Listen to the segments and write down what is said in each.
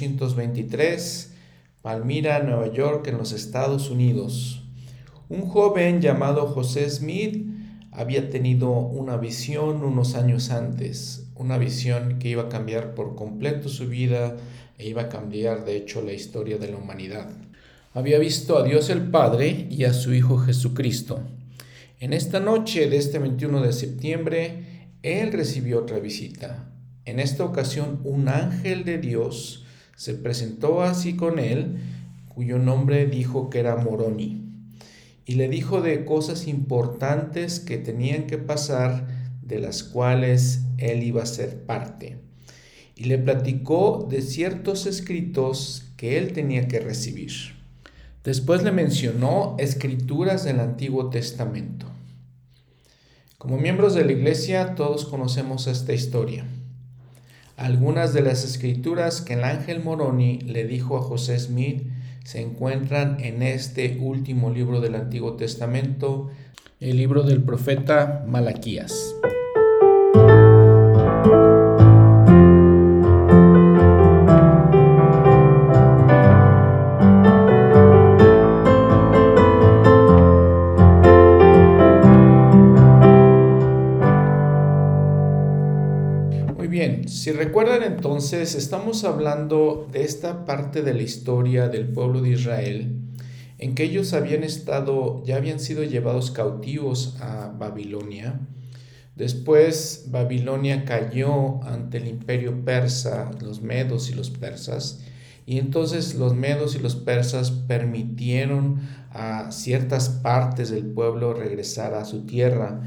1823, Palmira, Nueva York, en los Estados Unidos. Un joven llamado José Smith había tenido una visión unos años antes, una visión que iba a cambiar por completo su vida e iba a cambiar de hecho la historia de la humanidad. Había visto a Dios el Padre y a su Hijo Jesucristo. En esta noche de este 21 de septiembre, él recibió otra visita. En esta ocasión, un ángel de Dios se presentó así con él, cuyo nombre dijo que era Moroni, y le dijo de cosas importantes que tenían que pasar, de las cuales él iba a ser parte. Y le platicó de ciertos escritos que él tenía que recibir. Después le mencionó escrituras del Antiguo Testamento. Como miembros de la iglesia todos conocemos esta historia. Algunas de las escrituras que el ángel Moroni le dijo a José Smith se encuentran en este último libro del Antiguo Testamento, el libro del profeta Malaquías. Si recuerdan entonces, estamos hablando de esta parte de la historia del pueblo de Israel, en que ellos habían estado, ya habían sido llevados cautivos a Babilonia. Después Babilonia cayó ante el imperio persa, los medos y los persas, y entonces los medos y los persas permitieron a ciertas partes del pueblo regresar a su tierra.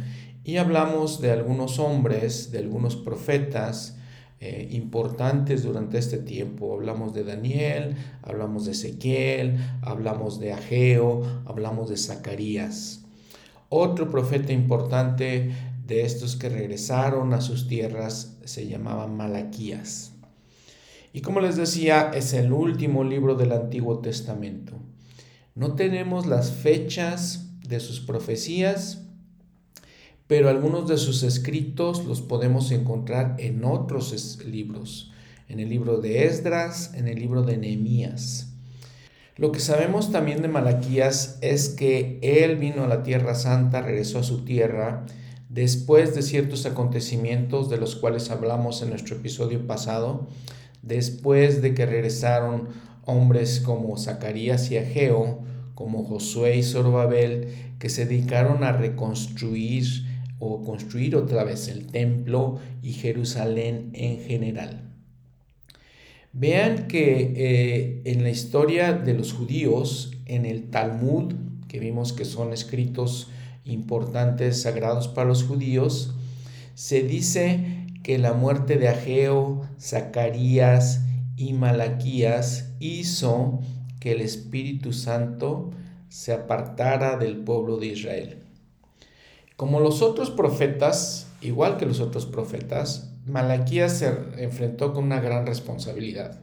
Y hablamos de algunos hombres, de algunos profetas, eh, importantes durante este tiempo. Hablamos de Daniel, hablamos de Ezequiel, hablamos de Ageo, hablamos de Zacarías. Otro profeta importante de estos que regresaron a sus tierras se llamaba Malaquías. Y como les decía, es el último libro del Antiguo Testamento. No tenemos las fechas de sus profecías, pero algunos de sus escritos los podemos encontrar en otros libros, en el libro de Esdras, en el libro de Nehemías. Lo que sabemos también de Malaquías es que él vino a la Tierra Santa, regresó a su tierra, después de ciertos acontecimientos de los cuales hablamos en nuestro episodio pasado, después de que regresaron hombres como Zacarías y Ageo, como Josué y Zorobabel, que se dedicaron a reconstruir o construir otra vez el templo y Jerusalén en general. Vean que eh, en la historia de los judíos, en el Talmud, que vimos que son escritos importantes, sagrados para los judíos, se dice que la muerte de Ageo, Zacarías y Malaquías hizo que el Espíritu Santo se apartara del pueblo de Israel. Como los otros profetas, igual que los otros profetas, Malaquías se enfrentó con una gran responsabilidad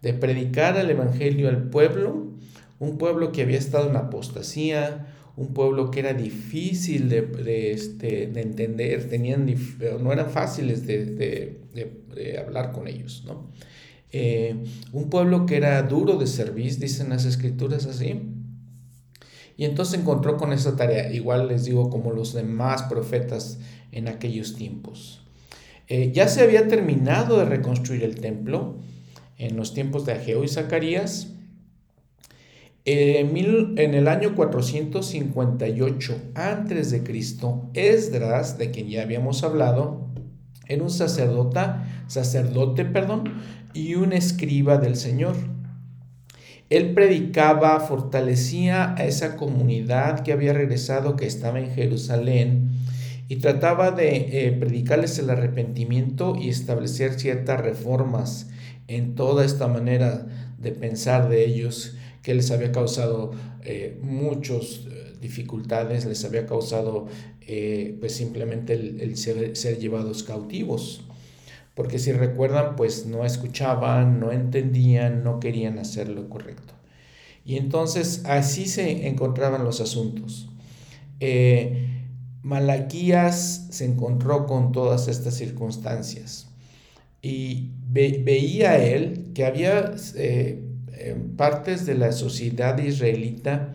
de predicar el Evangelio al pueblo, un pueblo que había estado en apostasía, un pueblo que era difícil de, este, de entender, tenían, no eran fáciles de, hablar con ellos. ¿no? Eh, un pueblo que era duro de servir, dicen las escrituras así, y entonces encontró con esa tarea, igual les digo como los demás profetas en aquellos tiempos. Eh, ya se había terminado de reconstruir el templo en los tiempos de Ageo y Zacarías. en el año 458 a.C., Esdras, de quien ya habíamos hablado, era un sacerdote, sacerdote perdón, y un escriba del Señor. Él predicaba, fortalecía a esa comunidad que había regresado, que estaba en Jerusalén, y trataba de eh, predicarles el arrepentimiento y establecer ciertas reformas en toda esta manera de pensar de ellos que les había causado eh, muchas eh, dificultades, les había causado pues simplemente el, ser llevados cautivos porque si recuerdan, pues no escuchaban, no entendían, no querían hacer lo correcto. Y entonces así se encontraban los asuntos. Eh, Malaquías se encontró con todas estas circunstancias. y veía él que había eh, partes de la sociedad israelita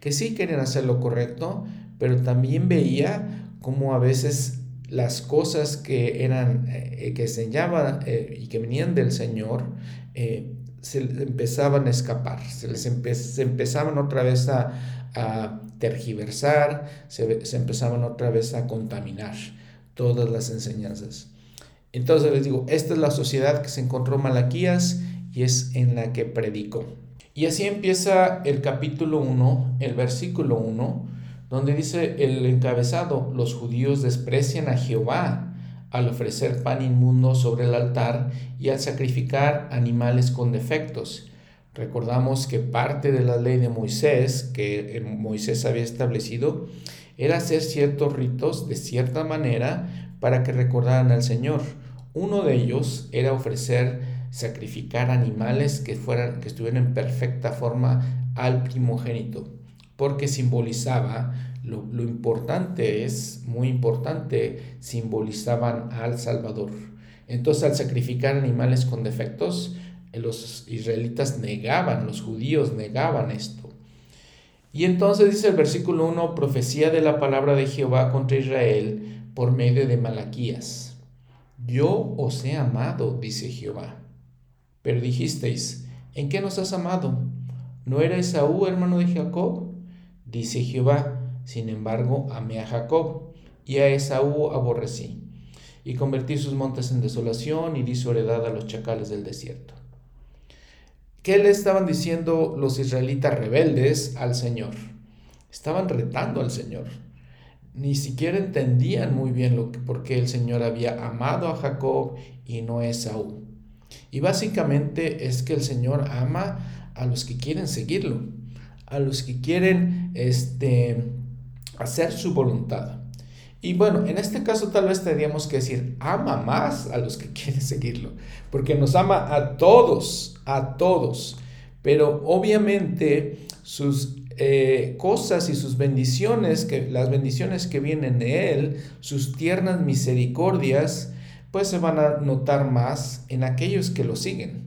que sí querían hacer lo correcto, pero también veía como a veces las cosas que eran, eh, que enseñaban eh, y que venían del Señor, eh, se empezaban a escapar, se les empezaban otra vez a, tergiversar, se, se, empezaban otra vez a contaminar todas las enseñanzas. Entonces les digo, esta es la sociedad que se encontró Malaquías y es en la que predicó. Y así empieza el capítulo 1, el versículo 1, donde dice el encabezado, los judíos desprecian a Jehová al ofrecer pan inmundo sobre el altar y al sacrificar animales con defectos. Recordamos que parte de la ley de Moisés, que Moisés había establecido, era hacer ciertos ritos de cierta manera para que recordaran al Señor. Uno de ellos era ofrecer, sacrificar animales que, fueran, que estuvieran en perfecta forma al primogénito porque simbolizaba, lo, importante es, muy importante, simbolizaban al Salvador. Entonces al sacrificar animales con defectos, los israelitas negaban, los judíos negaban esto. Y entonces dice el versículo 1, profecía de la palabra de Jehová contra Israel por medio de Malaquías. Yo os he amado, dice Jehová. Pero dijisteis, ¿en qué nos has amado? ¿No era Esaú hermano de Jacob? Dice Jehová, sin embargo, amé a Jacob y a Esaú aborrecí, y convertí sus montes en desolación y di su heredad a los chacales del desierto. ¿Qué le estaban diciendo los israelitas rebeldes al Señor? Estaban retando al Señor. Ni siquiera entendían muy bien lo que, por qué el Señor había amado a Jacob y no a Esaú. Y básicamente es que el Señor ama a los que quieren seguirlo a los que quieren este, hacer su voluntad. Y bueno, en este caso tal vez tendríamos que decir, ama más a los que quieren seguirlo, porque nos ama a todos, a todos. Pero obviamente sus eh, cosas y sus bendiciones, que, las bendiciones que vienen de Él, sus tiernas misericordias, pues se van a notar más en aquellos que lo siguen.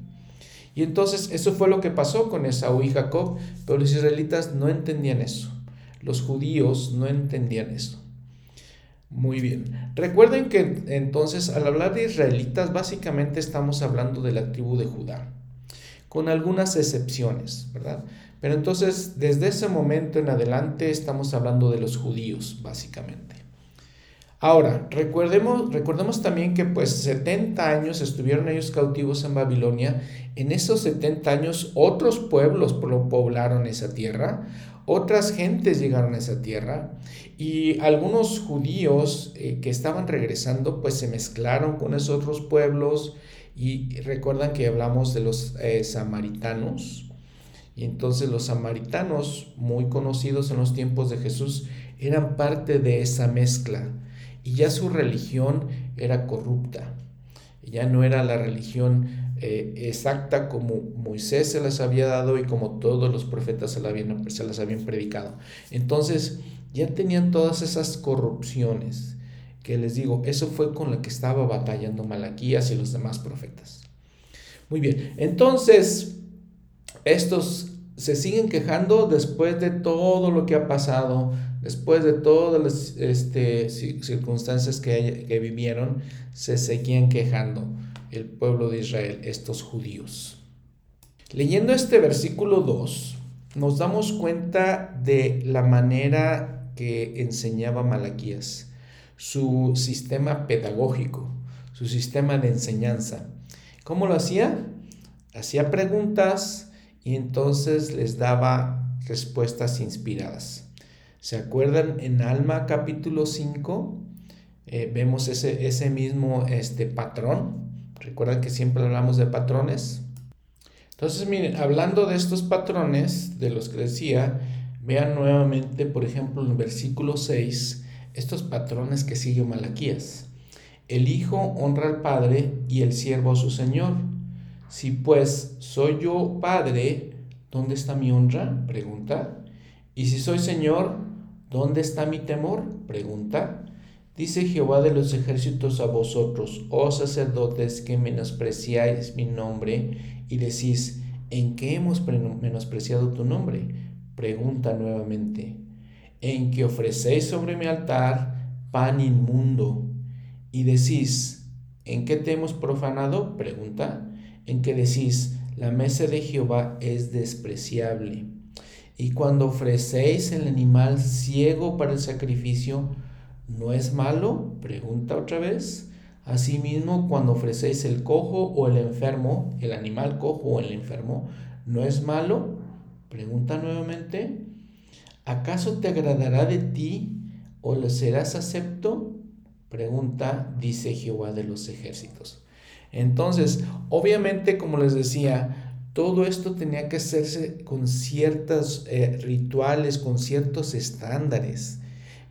Y entonces eso fue lo que pasó con Esaú y Jacob, pero los israelitas no entendían eso. Los judíos no entendían eso. Muy bien. Recuerden que entonces al hablar de israelitas básicamente estamos hablando de la tribu de Judá, con algunas excepciones, ¿verdad? Pero entonces desde ese momento en adelante estamos hablando de los judíos, básicamente. Ahora, recordemos, también que pues 70 años estuvieron ellos cautivos en Babilonia. En esos 70 años otros pueblos poblaron esa tierra, otras gentes llegaron a esa tierra y algunos judíos eh, que estaban regresando pues se mezclaron con esos otros pueblos y recuerdan que hablamos de los eh, samaritanos. Y entonces los samaritanos, muy conocidos en los tiempos de Jesús, eran parte de esa mezcla y ya su religión era corrupta. Ya no era la religión eh, exacta como Moisés se las había dado y como todos los profetas se, se las habían predicado. Entonces ya tenían todas esas corrupciones que les digo, eso fue con la que estaba batallando Malaquías y los demás profetas. Muy bien, entonces estos se siguen quejando después de todo lo que ha pasado, Después de todas las este, circunstancias que, que vivieron, se seguían quejando el pueblo de Israel, estos judíos. Leyendo este versículo 2, nos damos cuenta de la manera que enseñaba Malaquías, su sistema pedagógico, su sistema de enseñanza. ¿Cómo lo hacía? Hacía preguntas y entonces les daba respuestas inspiradas. ¿Se acuerdan en Alma capítulo 5? Eh, vemos ese, ese mismo este, patrón. Recuerdan que siempre hablamos de patrones. Entonces, miren, hablando de estos patrones, de los que decía, vean nuevamente, por ejemplo, en versículo 6, estos patrones que sigue Malaquías. El hijo honra al padre y el siervo a su señor. Si pues soy yo padre, ¿dónde está mi honra? Pregunta. Y si soy señor, ¿Dónde está mi temor? Pregunta. Dice Jehová de los ejércitos a vosotros, oh sacerdotes que menospreciáis mi nombre y decís, ¿en qué hemos menospreciado tu nombre? Pregunta nuevamente, en que ofrecéis sobre mi altar pan inmundo y decís, ¿en qué te hemos profanado? Pregunta, en que decís, la mesa de Jehová es despreciable. Y cuando ofrecéis el animal ciego para el sacrificio, ¿no es malo? Pregunta otra vez. Asimismo, cuando ofrecéis el cojo o el enfermo, el animal cojo o el enfermo, ¿no es malo? Pregunta nuevamente. ¿Acaso te agradará de ti o lo serás acepto? Pregunta, dice Jehová de los ejércitos. Entonces, obviamente, como les decía, todo esto tenía que hacerse con ciertos eh, rituales, con ciertos estándares,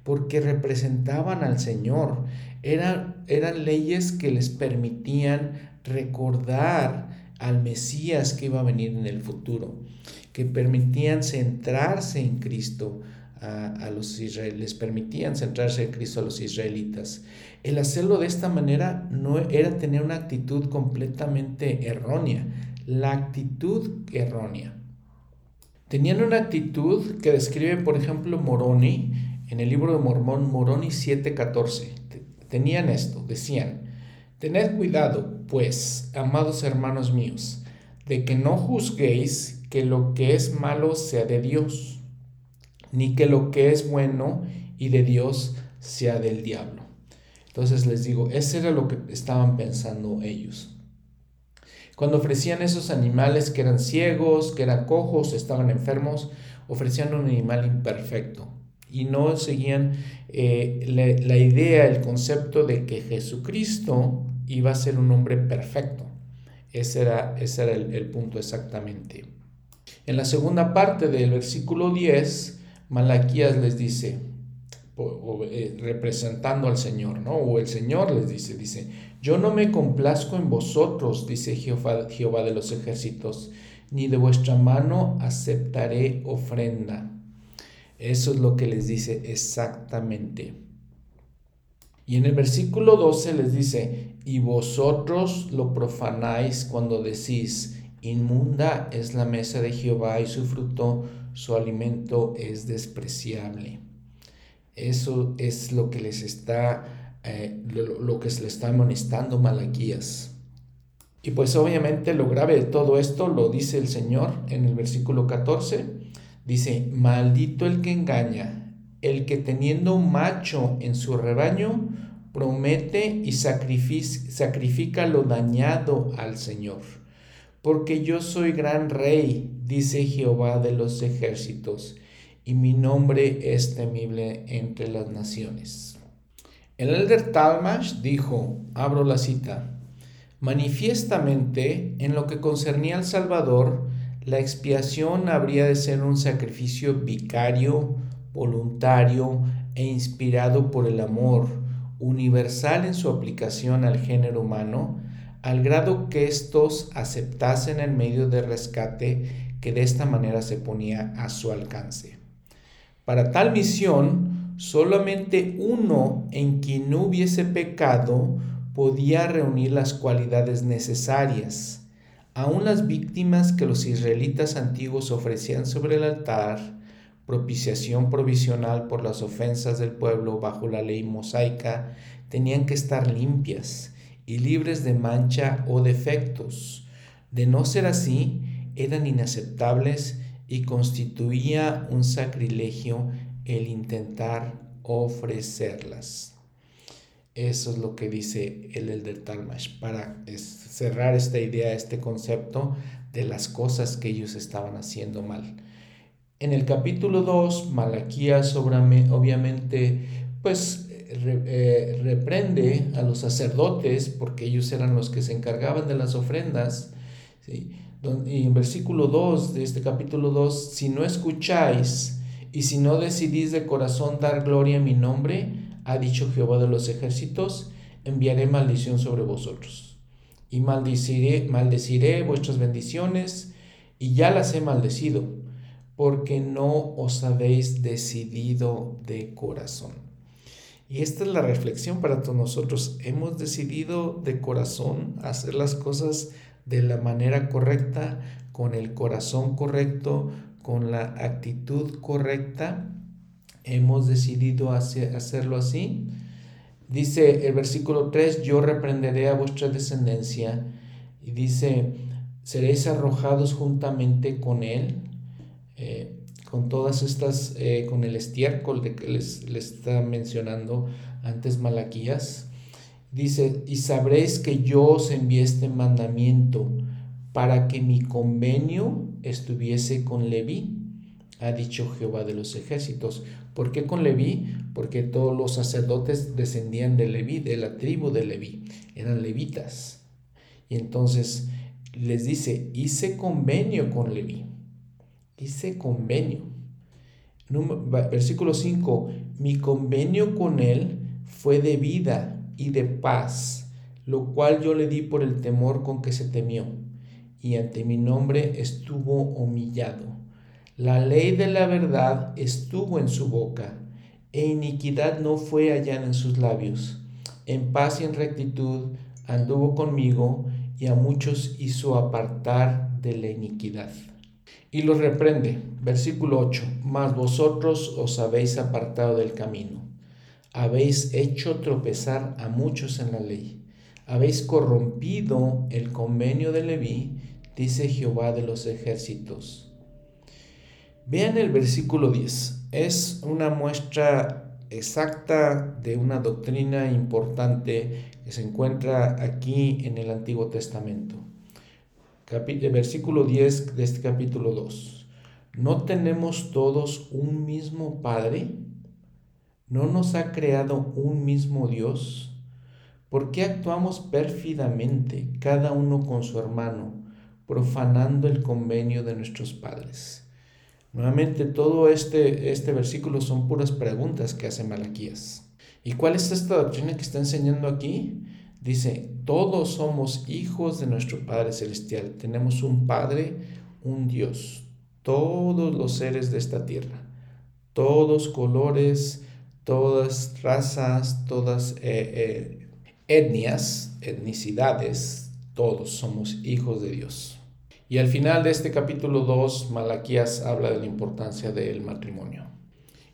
porque representaban al Señor. Eran, eran leyes que les permitían recordar al Mesías que iba a venir en el futuro, que permitían centrarse en Cristo, a, los israelíes, les permitían centrarse en Cristo a los israelitas. El hacerlo de esta manera no era tener una actitud completamente errónea, la actitud errónea. Tenían una actitud que describe, por ejemplo, Moroni, en el libro de Mormón, Moroni 7:14. Tenían esto, decían, tened cuidado, pues, amados hermanos míos, de que no juzguéis que lo que es malo sea de Dios, ni que lo que es bueno y de Dios sea del diablo. Entonces les digo, ese era lo que estaban pensando ellos. Cuando ofrecían esos animales que eran ciegos, que eran cojos, estaban enfermos, ofrecían un animal imperfecto y no seguían eh, la, idea, el concepto de que Jesucristo iba a ser un hombre perfecto. Ese era, ese era el, punto exactamente. En la segunda parte del versículo 10, Malaquías les dice, eh, representando al Señor, ¿no? O el Señor les dice, dice, yo no me complazco en vosotros, dice Jehová, Jehová de los ejércitos, ni de vuestra mano aceptaré ofrenda. Eso es lo que les dice exactamente. Y en el versículo 12 les dice, y vosotros lo profanáis cuando decís, inmunda es la mesa de Jehová y su fruto, su alimento es despreciable. Eso es lo que les está eh, lo, que se le está amonestando Malaquías. Y pues obviamente lo grave de todo esto lo dice el Señor en el versículo 14. Dice, maldito el que engaña, el que teniendo un macho en su rebaño, promete y sacrifica lo dañado al Señor. Porque yo soy gran rey, dice Jehová de los ejércitos, y mi nombre es temible entre las naciones. El elder Talmash dijo, abro la cita, manifiestamente en lo que concernía al Salvador, la expiación habría de ser un sacrificio vicario, voluntario e inspirado por el amor, universal en su aplicación al género humano, al grado que éstos aceptasen el medio de rescate que de esta manera se ponía a su alcance. Para tal misión, Solamente uno en quien no hubiese pecado podía reunir las cualidades necesarias. Aún las víctimas que los israelitas antiguos ofrecían sobre el altar, propiciación provisional por las ofensas del pueblo bajo la ley mosaica, tenían que estar limpias y libres de mancha o defectos. De no ser así, eran inaceptables y constituía un sacrilegio el intentar ofrecerlas. Eso es lo que dice el Elder Talmash para cerrar esta idea, este concepto de las cosas que ellos estaban haciendo mal. En el capítulo 2, Malaquías obviamente pues eh, reprende a los sacerdotes porque ellos eran los que se encargaban de las ofrendas. Y en versículo 2 de este capítulo 2, si no escucháis y si no decidís de corazón dar gloria a mi nombre, ha dicho Jehová de los ejércitos, enviaré maldición sobre vosotros. Y maldeciré, maldeciré vuestras bendiciones, y ya las he maldecido, porque no os habéis decidido de corazón. Y esta es la reflexión para todos nosotros. Hemos decidido de corazón hacer las cosas de la manera correcta, con el corazón correcto, con la actitud correcta. Hemos decidido hacerlo así. Dice el versículo 3, yo reprenderé a vuestra descendencia. Y dice, seréis arrojados juntamente con él. Eh, con todas estas, eh, con el estiércol de que les, les está mencionando antes Malaquías. Dice, y sabréis que yo os envié este mandamiento para que mi convenio estuviese con Leví, ha dicho Jehová de los ejércitos. ¿Por qué con Leví? Porque todos los sacerdotes descendían de Leví, de la tribu de Leví, eran levitas. Y entonces les dice, hice convenio con Leví hice convenio. Versículo 5, mi convenio con él fue de vida y de paz, lo cual yo le di por el temor con que se temió, y ante mi nombre estuvo humillado. La ley de la verdad estuvo en su boca, e iniquidad no fue hallada en sus labios. En paz y en rectitud anduvo conmigo, y a muchos hizo apartar de la iniquidad y los reprende. Versículo 8, mas vosotros os habéis apartado del camino, habéis hecho tropezar a muchos en la ley, habéis corrompido el convenio de Leví, dice Jehová de los ejércitos. Vean el versículo 10, es una muestra exacta de una doctrina importante que se encuentra aquí en el Antiguo Testamento versículo 10 de este capítulo 2. ¿No tenemos todos un mismo Padre? ¿No nos ha creado un mismo Dios? ¿Por qué actuamos pérfidamente, cada uno con su hermano, profanando el convenio de nuestros padres? Nuevamente, todo este, este versículo son puras preguntas que hace Malaquías. ¿Y cuál es esta doctrina que está enseñando aquí? Dice, todos somos hijos de nuestro Padre Celestial. Tenemos un Padre, un Dios. Todos los seres de esta tierra. Todos colores, todas razas, todas eh, eh, etnias, etnicidades. Todos somos hijos de Dios. Y al final de este capítulo 2, Malaquías habla de la importancia del matrimonio.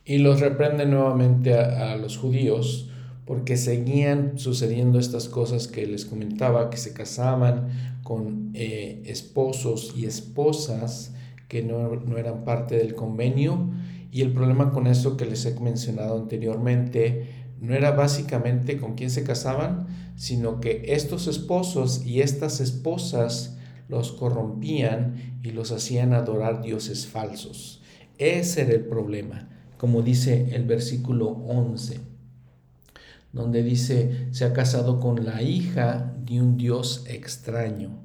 Y los reprende nuevamente a los judíos porque seguían sucediendo estas cosas que les comentaba, que se casaban con eh, esposos y esposas que no, no, eran parte del convenio. Y el problema con eso que les he mencionado anteriormente no era básicamente con quién se casaban, sino que estos esposos y estas esposas los corrompían y los hacían adorar dioses falsos. Ese era el problema, como dice el versículo 11 donde dice, se ha casado con la hija de un dios extraño,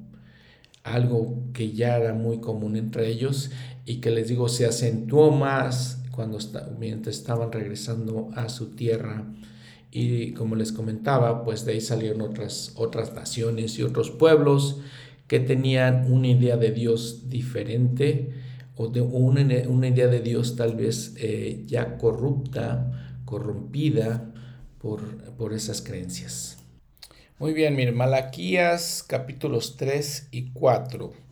algo que ya era muy común entre ellos y que les digo se acentuó más cuando mientras estaban regresando a su tierra. Y como les comentaba, pues de ahí salieron otras, otras naciones y otros pueblos que tenían una idea de Dios diferente o de una, una idea de Dios tal vez eh, ya corrupta, corrompida, por, esas creencias. Muy bien, miren, Malaquías capítulos 3 y 4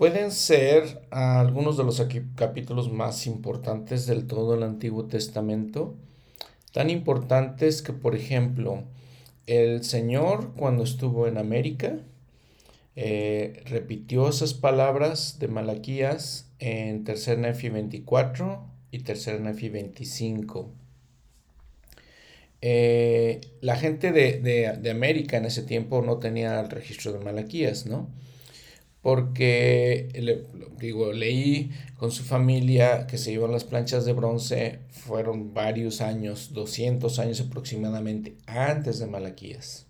pueden ser algunos de los capítulos más importantes del todo el Antiguo Testamento, tan importantes que, por ejemplo, el Señor cuando estuvo en América eh, repitió esas palabras de Malaquías en Tercer Nefi 24 y Tercer Nefi 25. Eh, la gente de, América en ese tiempo no tenía el registro de Malaquías, ¿no? Porque, digo, leí con su familia que se iban las planchas de bronce, fueron varios años, 200 años aproximadamente, antes de Malaquías.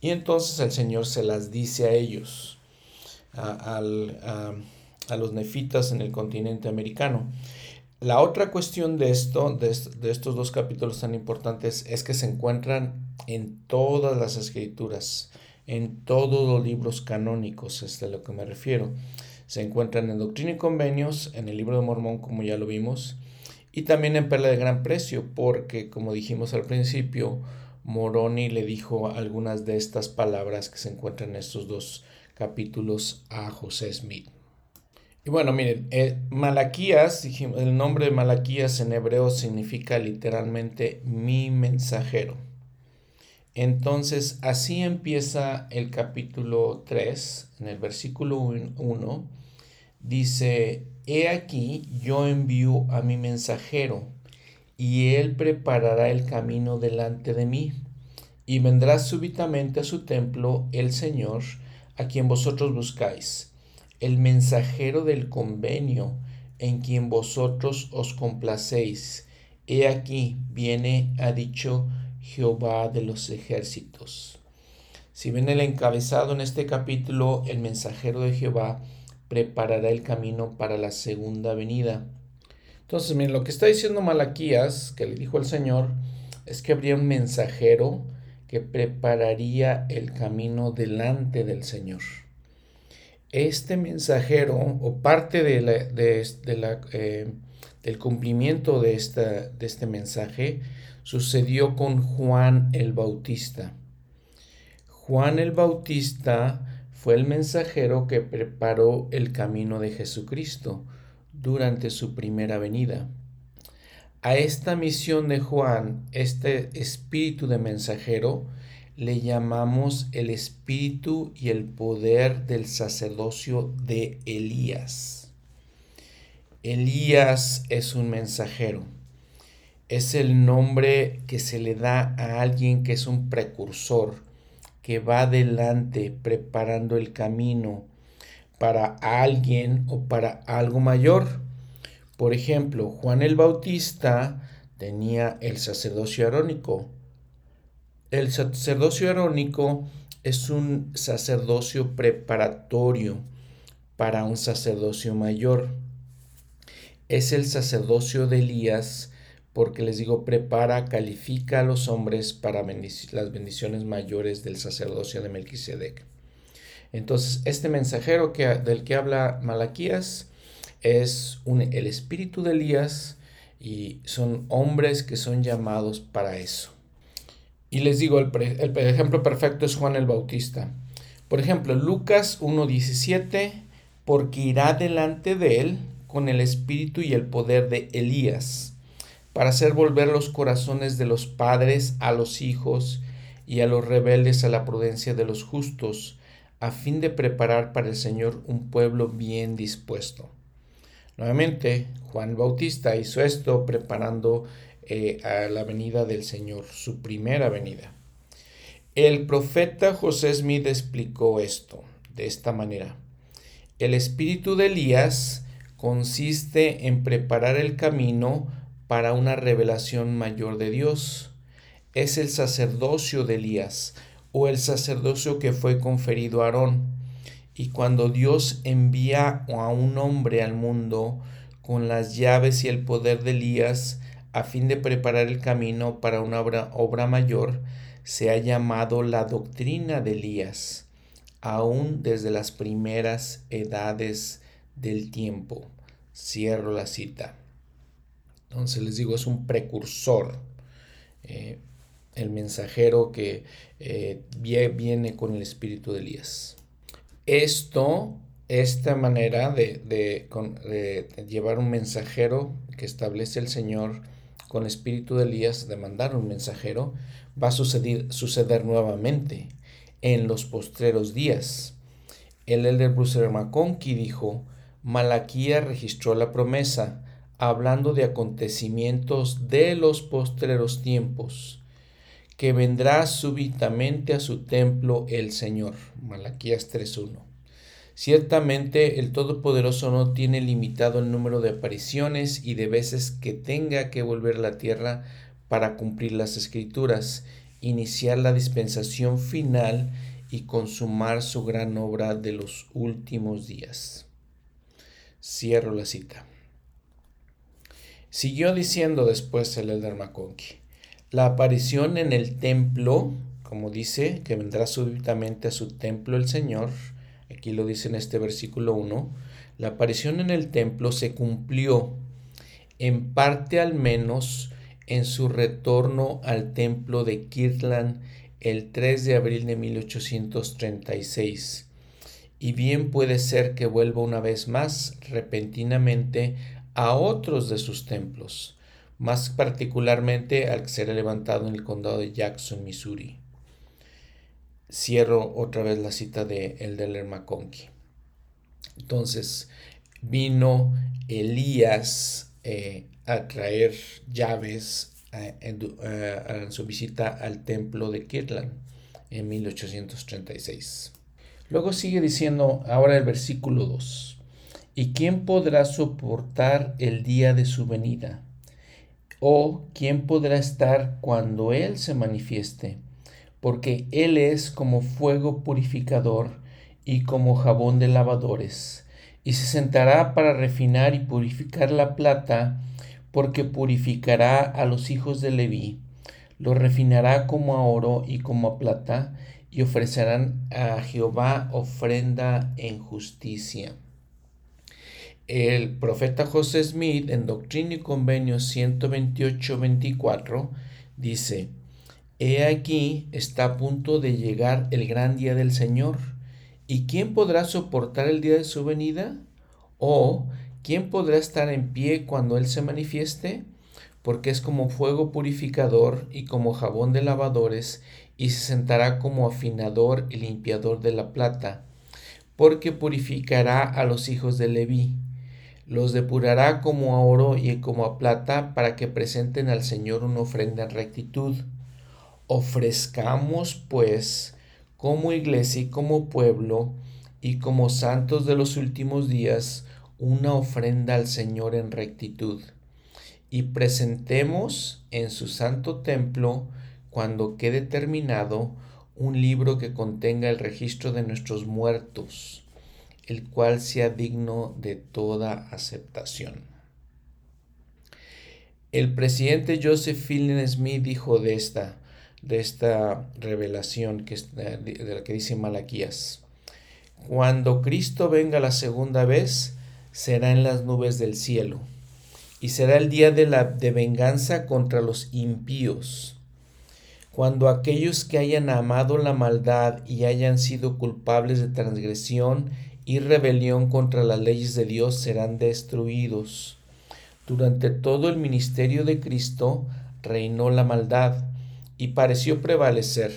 Y entonces el Señor se las dice a ellos, a los nefitas en el continente americano. La otra cuestión de esto, de, estos dos capítulos tan importantes, es que se encuentran en todas las escrituras, en todos los libros canónicos, es de lo que me refiero. Se encuentran en Doctrina y Convenios, en el libro de Mormón, como ya lo vimos, y también en Perla de Gran Precio, porque como dijimos al principio, Moroni le dijo algunas de estas palabras que se encuentran en estos dos capítulos a José Smith. Y bueno, miren, eh, Malaquías, el nombre de Malaquías en hebreo significa literalmente mi mensajero. Entonces, así empieza el capítulo 3, en el versículo 1, dice, He aquí, yo envío a mi mensajero, y él preparará el camino delante de mí, y vendrá súbitamente a su templo el Señor, a quien vosotros buscáis, el mensajero del convenio, en quien vosotros os complacéis. He aquí, viene, ha dicho Jehová de los ejércitos. Si ven el encabezado en este capítulo, el mensajero de Jehová preparará el camino para la segunda venida. Entonces, miren, lo que está diciendo Malaquías, que le dijo el Señor, es que habría un mensajero que prepararía el camino delante del Señor. Este mensajero, o parte de la, eh, del cumplimiento de, esta, de este mensaje, sucedió con Juan el Bautista. Juan el Bautista fue el mensajero que preparó el camino de Jesucristo durante su primera venida. A esta misión de Juan, este espíritu de mensajero, le llamamos el espíritu y el poder del sacerdocio de Elías. Elías es un mensajero es el nombre que se le da a alguien que es un precursor, que va adelante preparando el camino para alguien o para algo mayor. Por ejemplo, Juan el Bautista tenía el sacerdocio arónico. El sacerdocio arónico es un sacerdocio preparatorio para un sacerdocio mayor. Es el sacerdocio de Elías porque les digo, prepara, califica a los hombres para las bendiciones mayores del sacerdocio de Melquisedec. Entonces, este mensajero que, del que habla Malaquías es el espíritu de Elías y son hombres que son llamados para eso. Y les digo, el, el ejemplo perfecto es Juan el Bautista. Por ejemplo, Lucas 1.17, porque irá delante de él con el espíritu y el poder de Elías para hacer volver los corazones de los padres a los hijos y a los rebeldes a la prudencia de los justos, a fin de preparar para el Señor un pueblo bien dispuesto. Nuevamente, Juan Bautista hizo esto preparando eh, a la venida del Señor, su primera venida. El profeta José Smith explicó esto de esta manera. El espíritu de Elías consiste en preparar el camino para una revelación mayor de Dios. Es el sacerdocio de Elías o el sacerdocio que fue conferido a Aarón. Y cuando Dios envía a un hombre al mundo con las llaves y el poder de Elías a fin de preparar el camino para una obra, mayor, se ha llamado la doctrina de Elías, aún desde las primeras edades del tiempo. Cierro la cita. Entonces les digo, es un precursor, eh, el mensajero que eh, viene con el espíritu de Elías. Esto, esta manera de, llevar un mensajero que establece el Señor con el espíritu de Elías, de mandar un mensajero, va a suceder, suceder nuevamente en los postreros días. El elder Bruce McConkie dijo, Malaquía registró la promesa, hablando de acontecimientos de los postreros tiempos, que vendrá súbitamente a su templo el Señor. Malaquías 3.1. Ciertamente el Todopoderoso no tiene limitado el número de apariciones y de veces que tenga que volver a la tierra para cumplir las escrituras, iniciar la dispensación final y consumar su gran obra de los últimos días. Cierro la cita. Siguió diciendo después el Elder McConkie, la aparición en el templo, como dice, que vendrá súbitamente a su templo el Señor, aquí lo dice en este versículo 1, la aparición en el templo se cumplió en parte al menos en su retorno al templo de Kirtland el 3 de abril de 1836, y bien puede ser que vuelva una vez más repentinamente a otros de sus templos, más particularmente al que será levantado en el condado de Jackson, Missouri. Cierro otra vez la cita de Elder McConkie. Entonces, vino Elías eh, a traer llaves eh, eh, en, su visita al templo de Kirtland en 1836. Luego sigue diciendo ahora el versículo 2. ¿Y quién podrá soportar el día de su venida? ¿O quién podrá estar cuando Él se manifieste? Porque Él es como fuego purificador y como jabón de lavadores, y se sentará para refinar y purificar la plata, porque purificará a los hijos de Leví, los refinará como a oro y como a plata, y ofrecerán a Jehová ofrenda en justicia. El profeta José Smith en Doctrina y Convenio 128-24 dice, He aquí está a punto de llegar el gran día del Señor, ¿y quién podrá soportar el día de su venida? ¿O quién podrá estar en pie cuando Él se manifieste? Porque es como fuego purificador y como jabón de lavadores, y se sentará como afinador y limpiador de la plata, porque purificará a los hijos de Leví los depurará como a oro y como a plata para que presenten al Señor una ofrenda en rectitud. Ofrezcamos, pues, como iglesia y como pueblo y como santos de los últimos días, una ofrenda al Señor en rectitud. Y presentemos en su santo templo, cuando quede terminado, un libro que contenga el registro de nuestros muertos el cual sea digno de toda aceptación. El presidente Joseph Fielding Smith dijo de esta, de esta revelación que, de la que dice Malaquías, cuando Cristo venga la segunda vez, será en las nubes del cielo, y será el día de la de venganza contra los impíos, cuando aquellos que hayan amado la maldad y hayan sido culpables de transgresión y rebelión contra las leyes de Dios serán destruidos. Durante todo el ministerio de Cristo reinó la maldad y pareció prevalecer.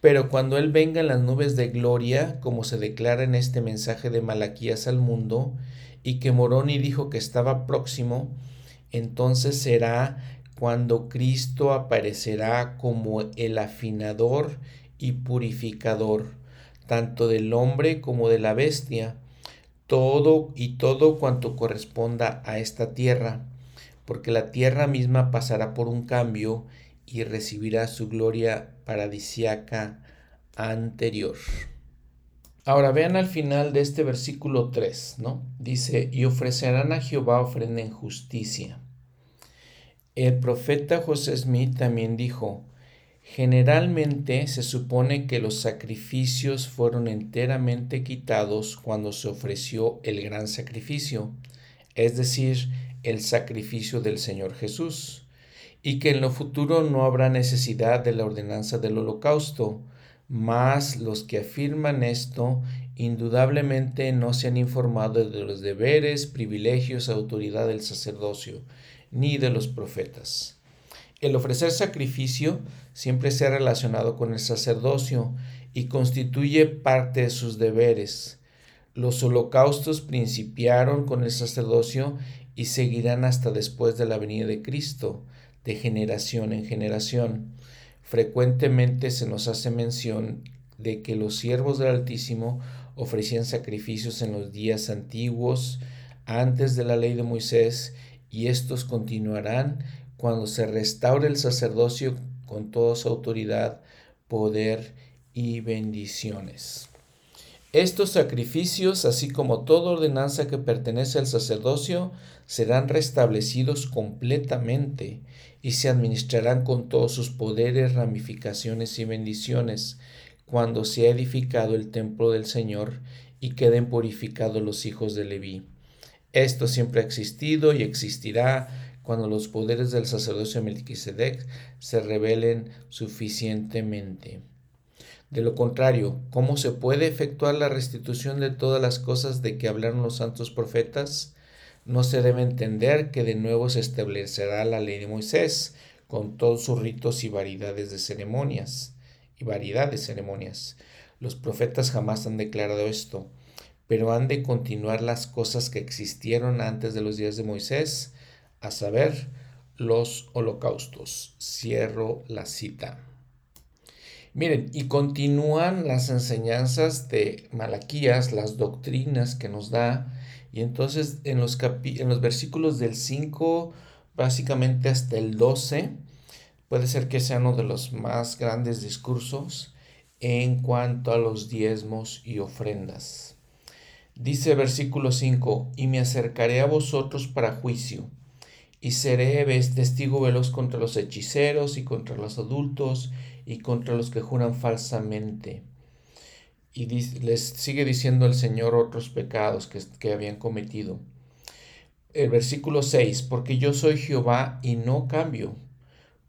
Pero cuando Él venga en las nubes de gloria, como se declara en este mensaje de Malaquías al mundo, y que Moroni dijo que estaba próximo, entonces será cuando Cristo aparecerá como el afinador y purificador tanto del hombre como de la bestia, todo y todo cuanto corresponda a esta tierra, porque la tierra misma pasará por un cambio y recibirá su gloria paradisiaca anterior. Ahora vean al final de este versículo 3, ¿no? Dice, y ofrecerán a Jehová ofrenda en justicia. El profeta José Smith también dijo, Generalmente se supone que los sacrificios fueron enteramente quitados cuando se ofreció el gran sacrificio, es decir, el sacrificio del Señor Jesús, y que en lo futuro no habrá necesidad de la ordenanza del holocausto, mas los que afirman esto indudablemente no se han informado de los deberes, privilegios, autoridad del sacerdocio, ni de los profetas. El ofrecer sacrificio siempre se ha relacionado con el sacerdocio y constituye parte de sus deberes. Los holocaustos principiaron con el sacerdocio y seguirán hasta después de la venida de Cristo, de generación en generación. Frecuentemente se nos hace mención de que los siervos del Altísimo ofrecían sacrificios en los días antiguos, antes de la ley de Moisés, y estos continuarán cuando se restaure el sacerdocio con toda su autoridad, poder y bendiciones. Estos sacrificios, así como toda ordenanza que pertenece al sacerdocio, serán restablecidos completamente y se administrarán con todos sus poderes, ramificaciones y bendiciones cuando se ha edificado el templo del Señor y queden purificados los hijos de Leví. Esto siempre ha existido y existirá cuando los poderes del sacerdocio Melquisedec se revelen suficientemente. De lo contrario, ¿cómo se puede efectuar la restitución de todas las cosas de que hablaron los santos profetas? No se debe entender que de nuevo se establecerá la ley de Moisés, con todos sus ritos y variedades de ceremonias, y variedades de ceremonias. Los profetas jamás han declarado esto, pero han de continuar las cosas que existieron antes de los días de Moisés, a saber, los holocaustos. Cierro la cita. Miren, y continúan las enseñanzas de Malaquías, las doctrinas que nos da, y entonces en los, en los versículos del 5 básicamente hasta el 12, puede ser que sea uno de los más grandes discursos en cuanto a los diezmos y ofrendas. Dice versículo 5, y me acercaré a vosotros para juicio, y seré testigo veloz contra los hechiceros y contra los adultos y contra los que juran falsamente. Y les sigue diciendo el Señor otros pecados que, que habían cometido. El versículo 6, porque yo soy Jehová y no cambio.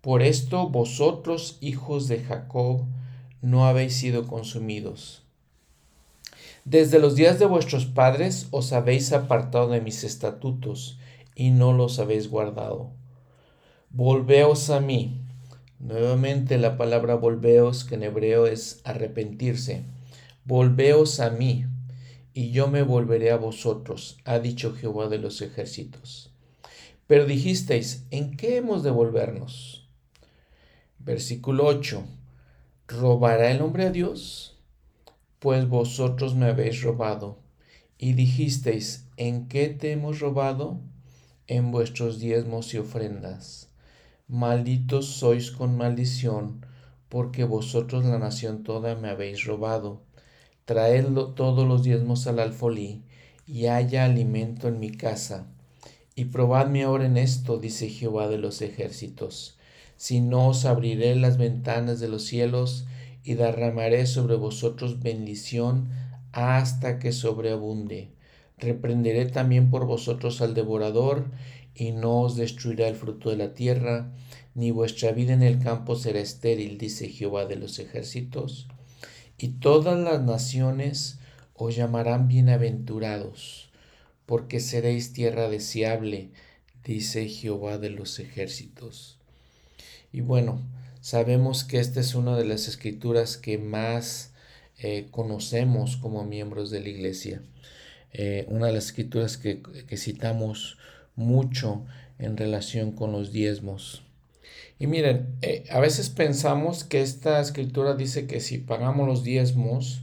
Por esto vosotros, hijos de Jacob, no habéis sido consumidos. Desde los días de vuestros padres os habéis apartado de mis estatutos y no los habéis guardado. Volveos a mí, Nuevamente la palabra volveos, que en hebreo es arrepentirse. Volveos a mí, y yo me volveré a vosotros, ha dicho Jehová de los ejércitos. Pero dijisteis, ¿en qué hemos de volvernos? Versículo 8. ¿Robará el hombre a Dios? Pues vosotros me habéis robado. Y dijisteis, ¿en qué te hemos robado? En vuestros diezmos y ofrendas. Malditos sois con maldición, porque vosotros la nación toda me habéis robado. Traedlo todos los diezmos al alfolí, y haya alimento en mi casa. Y probadme ahora en esto, dice Jehová de los ejércitos, si no os abriré las ventanas de los cielos, y derramaré sobre vosotros bendición hasta que sobreabunde. Reprenderé también por vosotros al devorador, y no os destruirá el fruto de la tierra, ni vuestra vida en el campo será estéril, dice Jehová de los ejércitos, y todas las naciones os llamarán bienaventurados, porque seréis tierra deseable, dice Jehová de los ejércitos. Y bueno, sabemos que esta es una de las escrituras que más eh, conocemos como miembros de la iglesia. Eh, una de las escrituras que, que citamos mucho en relación con los diezmos. Y miren, eh, a veces pensamos que esta escritura dice que si pagamos los diezmos,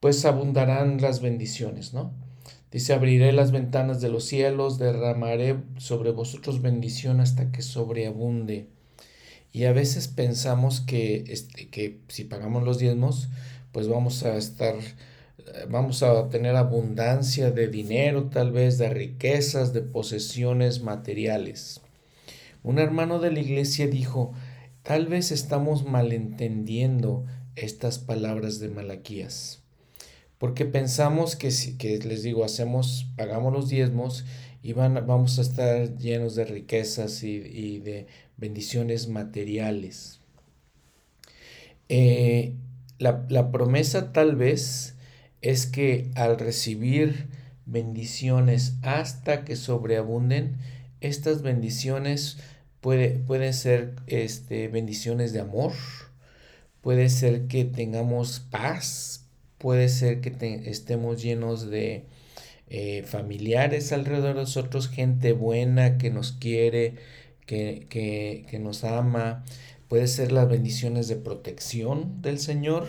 pues abundarán las bendiciones, ¿no? Dice, abriré las ventanas de los cielos, derramaré sobre vosotros bendición hasta que sobreabunde. Y a veces pensamos que, este, que si pagamos los diezmos, pues vamos a estar vamos a tener abundancia de dinero, tal vez de riquezas, de posesiones materiales. Un hermano de la iglesia dijo, tal vez estamos malentendiendo estas palabras de Malaquías, porque pensamos que, si, que les digo, hacemos, pagamos los diezmos y van, vamos a estar llenos de riquezas y, de bendiciones materiales. Eh, la, la promesa tal vez es que al recibir bendiciones hasta que sobreabunden, estas bendiciones puede, pueden ser este, bendiciones de amor, puede ser que tengamos paz, puede ser que estemos llenos de eh, familiares alrededor de nosotros, gente buena que nos quiere, que, que nos ama, puede ser las bendiciones de protección del Señor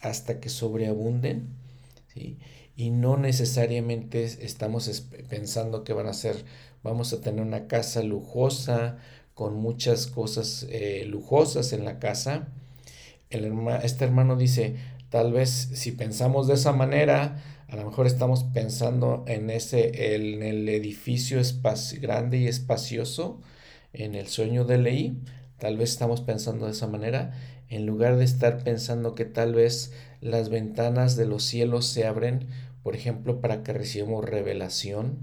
hasta que sobreabunden y no necesariamente estamos pensando que van a ser, vamos a tener una casa lujosa, con muchas cosas eh, lujosas en la casa. El este hermano dice, tal vez si pensamos de esa manera, a lo mejor estamos pensando en ese, en el edificio grande y espacioso, en el sueño de ley, tal vez estamos pensando de esa manera, en lugar de estar pensando que tal vez las ventanas de los cielos se abren, por ejemplo, para que recibamos revelación,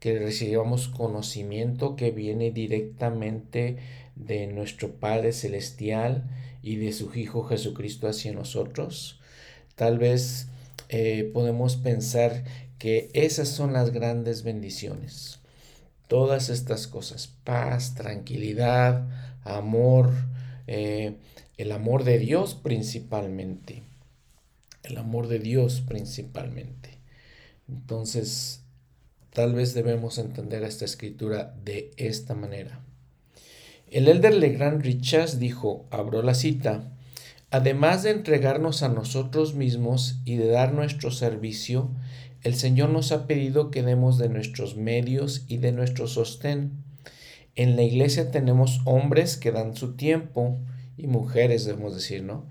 que recibamos conocimiento que viene directamente de nuestro Padre Celestial y de su Hijo Jesucristo hacia nosotros. Tal vez eh, podemos pensar que esas son las grandes bendiciones. Todas estas cosas, paz, tranquilidad, amor, eh, el amor de Dios principalmente. El amor de Dios principalmente. Entonces, tal vez debemos entender esta escritura de esta manera. El elder Legrand Richards dijo, abro la cita, además de entregarnos a nosotros mismos y de dar nuestro servicio, el Señor nos ha pedido que demos de nuestros medios y de nuestro sostén. En la iglesia tenemos hombres que dan su tiempo, y mujeres debemos decir, ¿no?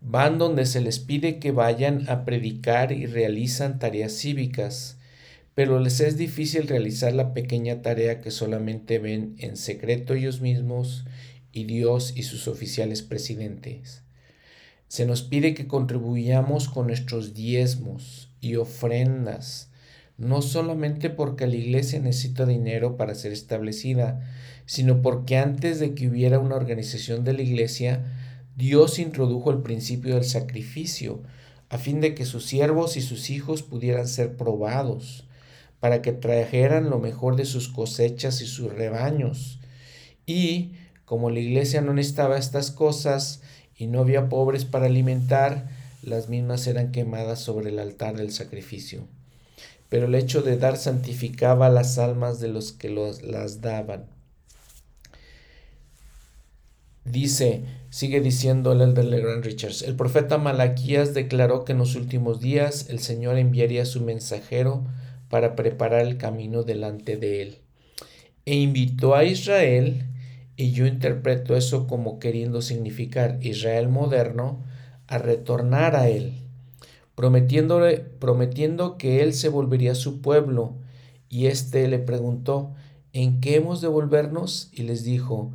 Van donde se les pide que vayan a predicar y realizan tareas cívicas, pero les es difícil realizar la pequeña tarea que solamente ven en secreto ellos mismos y Dios y sus oficiales presidentes. Se nos pide que contribuyamos con nuestros diezmos y ofrendas, no solamente porque la iglesia necesita dinero para ser establecida, sino porque antes de que hubiera una organización de la iglesia, Dios introdujo el principio del sacrificio, a fin de que sus siervos y sus hijos pudieran ser probados, para que trajeran lo mejor de sus cosechas y sus rebaños. Y, como la iglesia no necesitaba estas cosas y no había pobres para alimentar, las mismas eran quemadas sobre el altar del sacrificio. Pero el hecho de dar santificaba las almas de los que las daban. Dice, sigue diciendo el elder Legrand Richards, el profeta Malaquías declaró que en los últimos días el Señor enviaría su mensajero para preparar el camino delante de él. E invitó a Israel, y yo interpreto eso como queriendo significar Israel moderno, a retornar a él, prometiéndole, prometiendo que él se volvería su pueblo. Y éste le preguntó, ¿en qué hemos de volvernos? Y les dijo,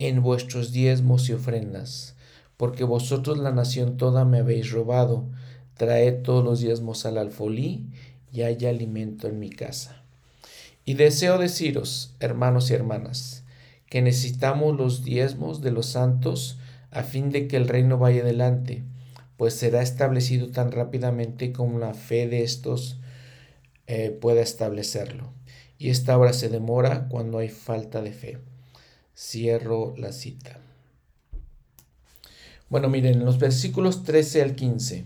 en vuestros diezmos y ofrendas, porque vosotros la nación toda me habéis robado. Traed todos los diezmos al alfolí y haya alimento en mi casa. Y deseo deciros, hermanos y hermanas, que necesitamos los diezmos de los santos a fin de que el reino vaya adelante, pues será establecido tan rápidamente como la fe de estos eh, pueda establecerlo. Y esta obra se demora cuando hay falta de fe. Cierro la cita. Bueno, miren, en los versículos 13 al 15,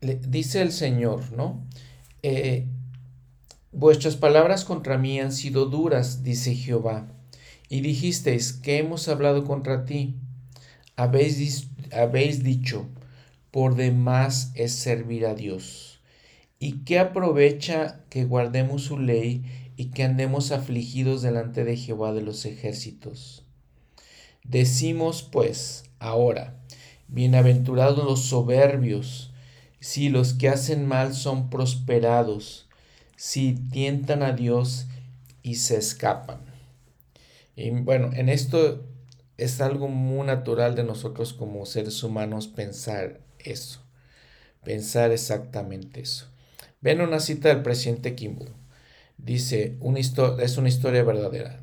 dice el Señor, ¿no? Eh, vuestras palabras contra mí han sido duras, dice Jehová, y dijisteis que hemos hablado contra ti. Habéis, habéis dicho, por demás es servir a Dios. ¿Y qué aprovecha que guardemos su ley y que andemos afligidos delante de Jehová de los ejércitos. Decimos pues ahora, bienaventurados los soberbios, si los que hacen mal son prosperados, si tientan a Dios y se escapan. Y bueno, en esto es algo muy natural de nosotros como seres humanos pensar eso, pensar exactamente eso. Ven una cita del presidente Kimball. Dice, una es una historia verdadera.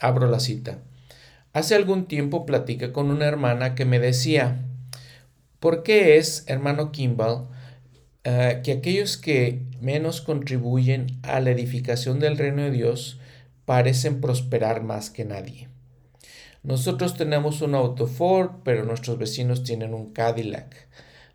Abro la cita. Hace algún tiempo platiqué con una hermana que me decía, ¿por qué es, hermano Kimball, eh, que aquellos que menos contribuyen a la edificación del reino de Dios parecen prosperar más que nadie? Nosotros tenemos un auto Ford, pero nuestros vecinos tienen un Cadillac.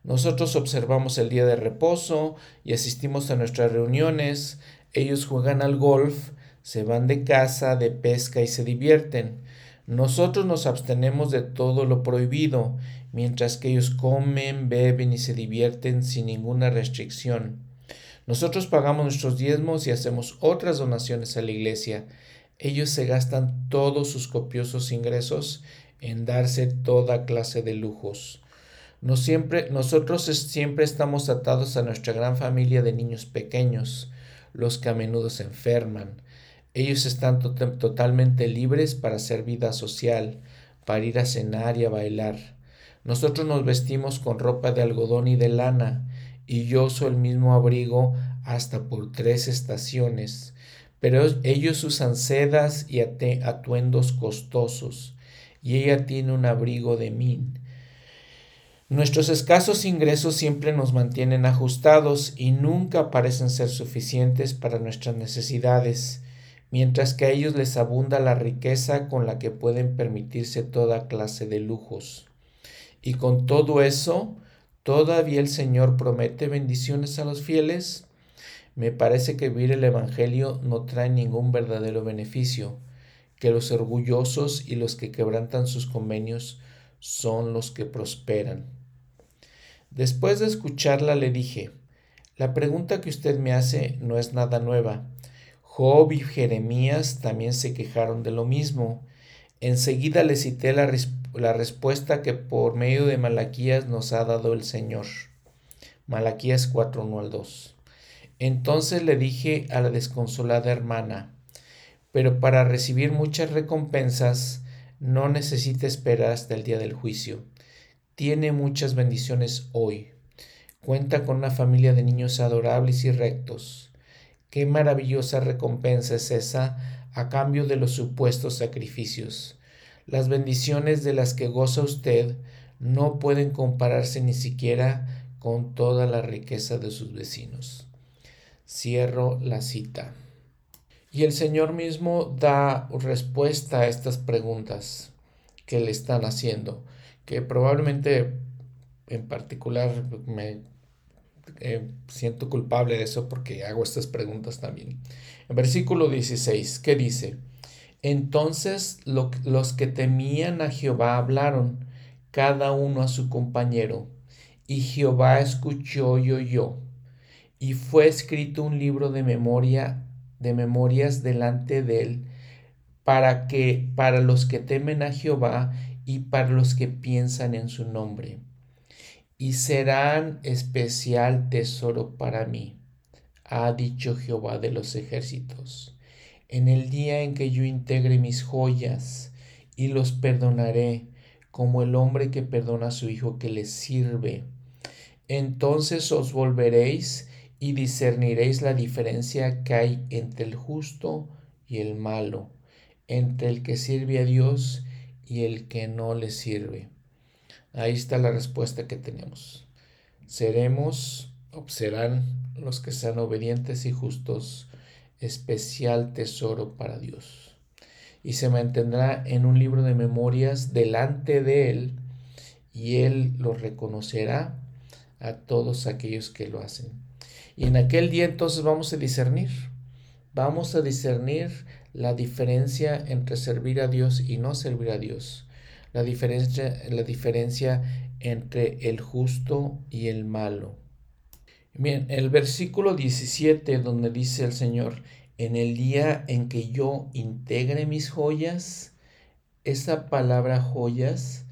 Nosotros observamos el día de reposo y asistimos a nuestras reuniones. Ellos juegan al golf, se van de casa, de pesca y se divierten. Nosotros nos abstenemos de todo lo prohibido, mientras que ellos comen, beben y se divierten sin ninguna restricción. Nosotros pagamos nuestros diezmos y hacemos otras donaciones a la iglesia. Ellos se gastan todos sus copiosos ingresos en darse toda clase de lujos. Siempre, nosotros siempre estamos atados a nuestra gran familia de niños pequeños los que a menudo se enferman. Ellos están totalmente libres para hacer vida social, para ir a cenar y a bailar. Nosotros nos vestimos con ropa de algodón y de lana, y yo uso el mismo abrigo hasta por tres estaciones. pero ellos usan sedas y atuendos costosos, y ella tiene un abrigo de min. Nuestros escasos ingresos siempre nos mantienen ajustados y nunca parecen ser suficientes para nuestras necesidades, mientras que a ellos les abunda la riqueza con la que pueden permitirse toda clase de lujos. Y con todo eso, ¿todavía el Señor promete bendiciones a los fieles? Me parece que vivir el Evangelio no trae ningún verdadero beneficio, que los orgullosos y los que quebrantan sus convenios son los que prosperan. Después de escucharla le dije, la pregunta que usted me hace no es nada nueva. Job y Jeremías también se quejaron de lo mismo. Enseguida le cité la, la respuesta que por medio de Malaquías nos ha dado el Señor. Malaquías 4, 1 al 2. Entonces le dije a la desconsolada hermana, pero para recibir muchas recompensas no necesita esperar hasta el día del juicio. Tiene muchas bendiciones hoy. Cuenta con una familia de niños adorables y rectos. Qué maravillosa recompensa es esa a cambio de los supuestos sacrificios. Las bendiciones de las que goza usted no pueden compararse ni siquiera con toda la riqueza de sus vecinos. Cierro la cita. Y el Señor mismo da respuesta a estas preguntas que le están haciendo, que probablemente en particular me eh, siento culpable de eso porque hago estas preguntas también. En versículo 16, ¿qué dice? Entonces los que temían a Jehová hablaron, cada uno a su compañero, y Jehová escuchó y oyó y fue escrito un libro de memoria de memorias delante de él para que para los que temen a Jehová y para los que piensan en su nombre. Y serán especial tesoro para mí ha dicho Jehová de los ejércitos. En el día en que yo integre mis joyas y los perdonaré como el hombre que perdona a su hijo que le sirve entonces os volveréis y discerniréis la diferencia que hay entre el justo y el malo, entre el que sirve a Dios y el que no le sirve. Ahí está la respuesta que tenemos. Seremos, o serán los que sean obedientes y justos, especial tesoro para Dios. Y se mantendrá en un libro de memorias delante de Él, y Él lo reconocerá a todos aquellos que lo hacen. Y en aquel día entonces vamos a discernir. Vamos a discernir la diferencia entre servir a Dios y no servir a Dios. La diferencia, la diferencia entre el justo y el malo. Bien, el versículo 17 donde dice el Señor, en el día en que yo integre mis joyas, esa palabra joyas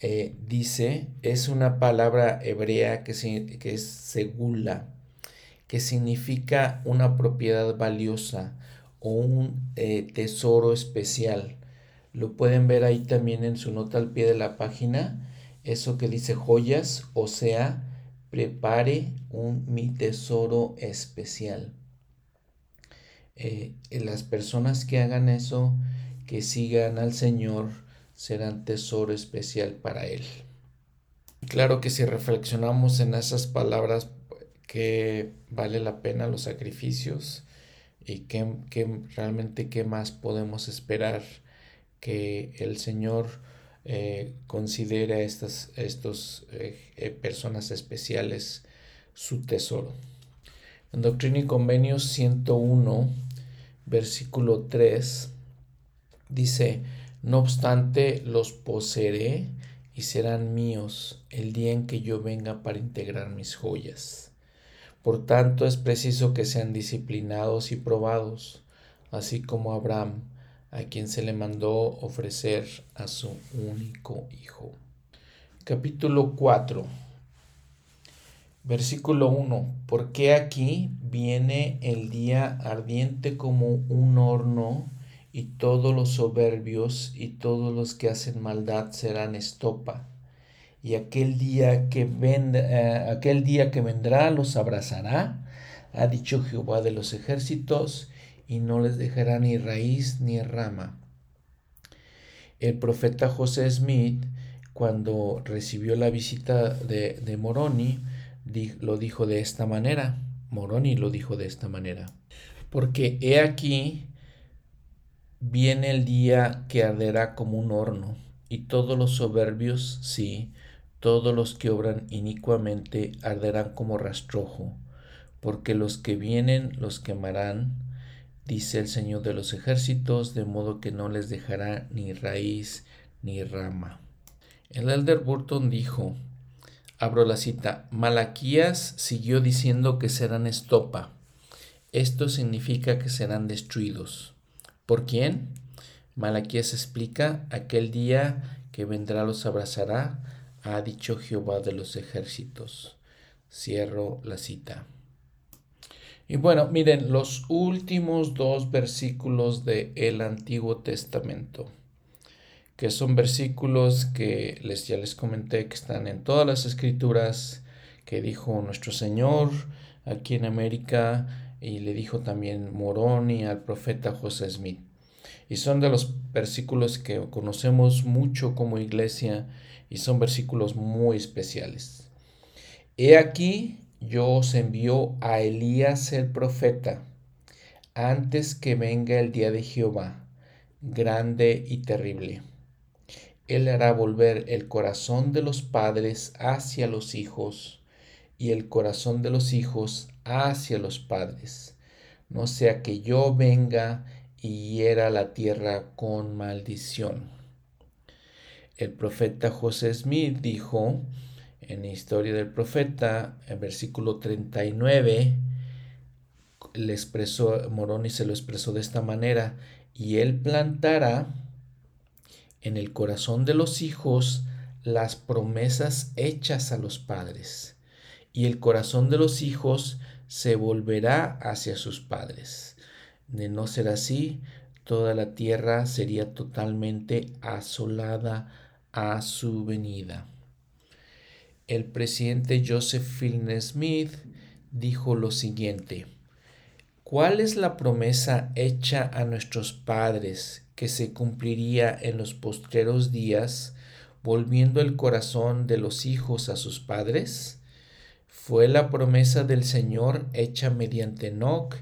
eh, dice, es una palabra hebrea que, que es segula que significa una propiedad valiosa o un eh, tesoro especial. Lo pueden ver ahí también en su nota al pie de la página, eso que dice joyas, o sea, prepare un mi tesoro especial. Eh, las personas que hagan eso, que sigan al Señor, serán tesoro especial para Él. Claro que si reflexionamos en esas palabras, que vale la pena los sacrificios y que, realmente qué más podemos esperar que el Señor eh, considere a estas estos, eh, eh, personas especiales su tesoro. En Doctrina y Convenios 101, versículo 3, dice, no obstante los poseeré y serán míos el día en que yo venga para integrar mis joyas. Por tanto, es preciso que sean disciplinados y probados, así como Abraham, a quien se le mandó ofrecer a su único hijo. Capítulo 4, versículo 1. Porque aquí viene el día ardiente como un horno, y todos los soberbios y todos los que hacen maldad serán estopa y aquel día que eh, aquel día que vendrá los abrazará, ha dicho Jehová de los ejércitos, y no les dejará ni raíz ni rama. El profeta José Smith, cuando recibió la visita de, Moroni, lo dijo de esta manera. Moroni lo dijo de esta manera. Porque he aquí, viene el día que arderá como un horno, y todos los soberbios, sí, todos los que obran inicuamente arderán como rastrojo, porque los que vienen los quemarán, dice el Señor de los ejércitos, de modo que no les dejará ni raíz ni rama. El elder Burton dijo, abro la cita, Malaquías siguió diciendo que serán estopa. Esto significa que serán destruidos. ¿Por quién? Malaquías explica, aquel día que vendrá los abrazará, ha dicho Jehová de los ejércitos. Cierro la cita. Y bueno, miren los últimos dos versículos del el Antiguo Testamento, que son versículos que les, ya les comenté que están en todas las escrituras, que dijo nuestro Señor aquí en América y le dijo también Moroni al profeta José Smith. Y son de los versículos que conocemos mucho como iglesia y son versículos muy especiales. He aquí, yo os envío a Elías el profeta, antes que venga el día de Jehová, grande y terrible. Él hará volver el corazón de los padres hacia los hijos y el corazón de los hijos hacia los padres, no sea que yo venga y hiera la tierra con maldición. El profeta José Smith dijo en la historia del profeta, en versículo 39, le expresó, Moroni se lo expresó de esta manera, y él plantará en el corazón de los hijos las promesas hechas a los padres, y el corazón de los hijos se volverá hacia sus padres. De no ser así, toda la tierra sería totalmente asolada a su venida. El presidente Joseph Fielding Smith dijo lo siguiente, ¿cuál es la promesa hecha a nuestros padres que se cumpliría en los postreros días, volviendo el corazón de los hijos a sus padres? Fue la promesa del Señor hecha mediante Enoch,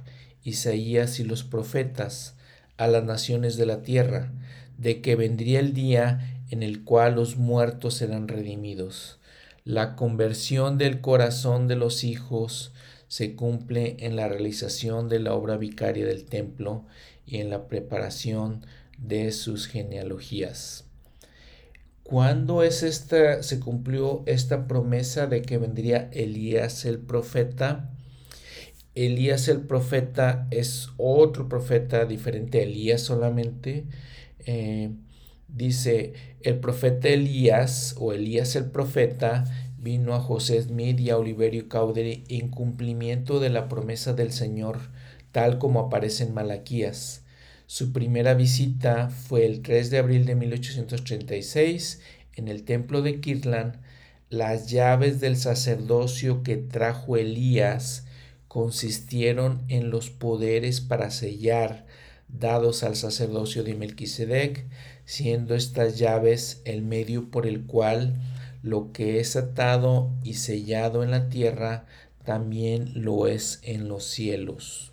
Isaías y los profetas a las naciones de la tierra, de que vendría el día en el cual los muertos serán redimidos. La conversión del corazón de los hijos se cumple en la realización de la obra vicaria del templo y en la preparación de sus genealogías. ¿Cuándo es esta, se cumplió esta promesa de que vendría Elías el profeta? Elías el profeta es otro profeta diferente a Elías solamente. Eh, dice, el profeta Elías o Elías el profeta vino a José Smith y a Oliverio Caudry en cumplimiento de la promesa del Señor, tal como aparece en Malaquías. Su primera visita fue el 3 de abril de 1836 en el templo de Kirtland. Las llaves del sacerdocio que trajo Elías consistieron en los poderes para sellar dados al sacerdocio de Melquisedec, siendo estas llaves el medio por el cual lo que es atado y sellado en la tierra también lo es en los cielos.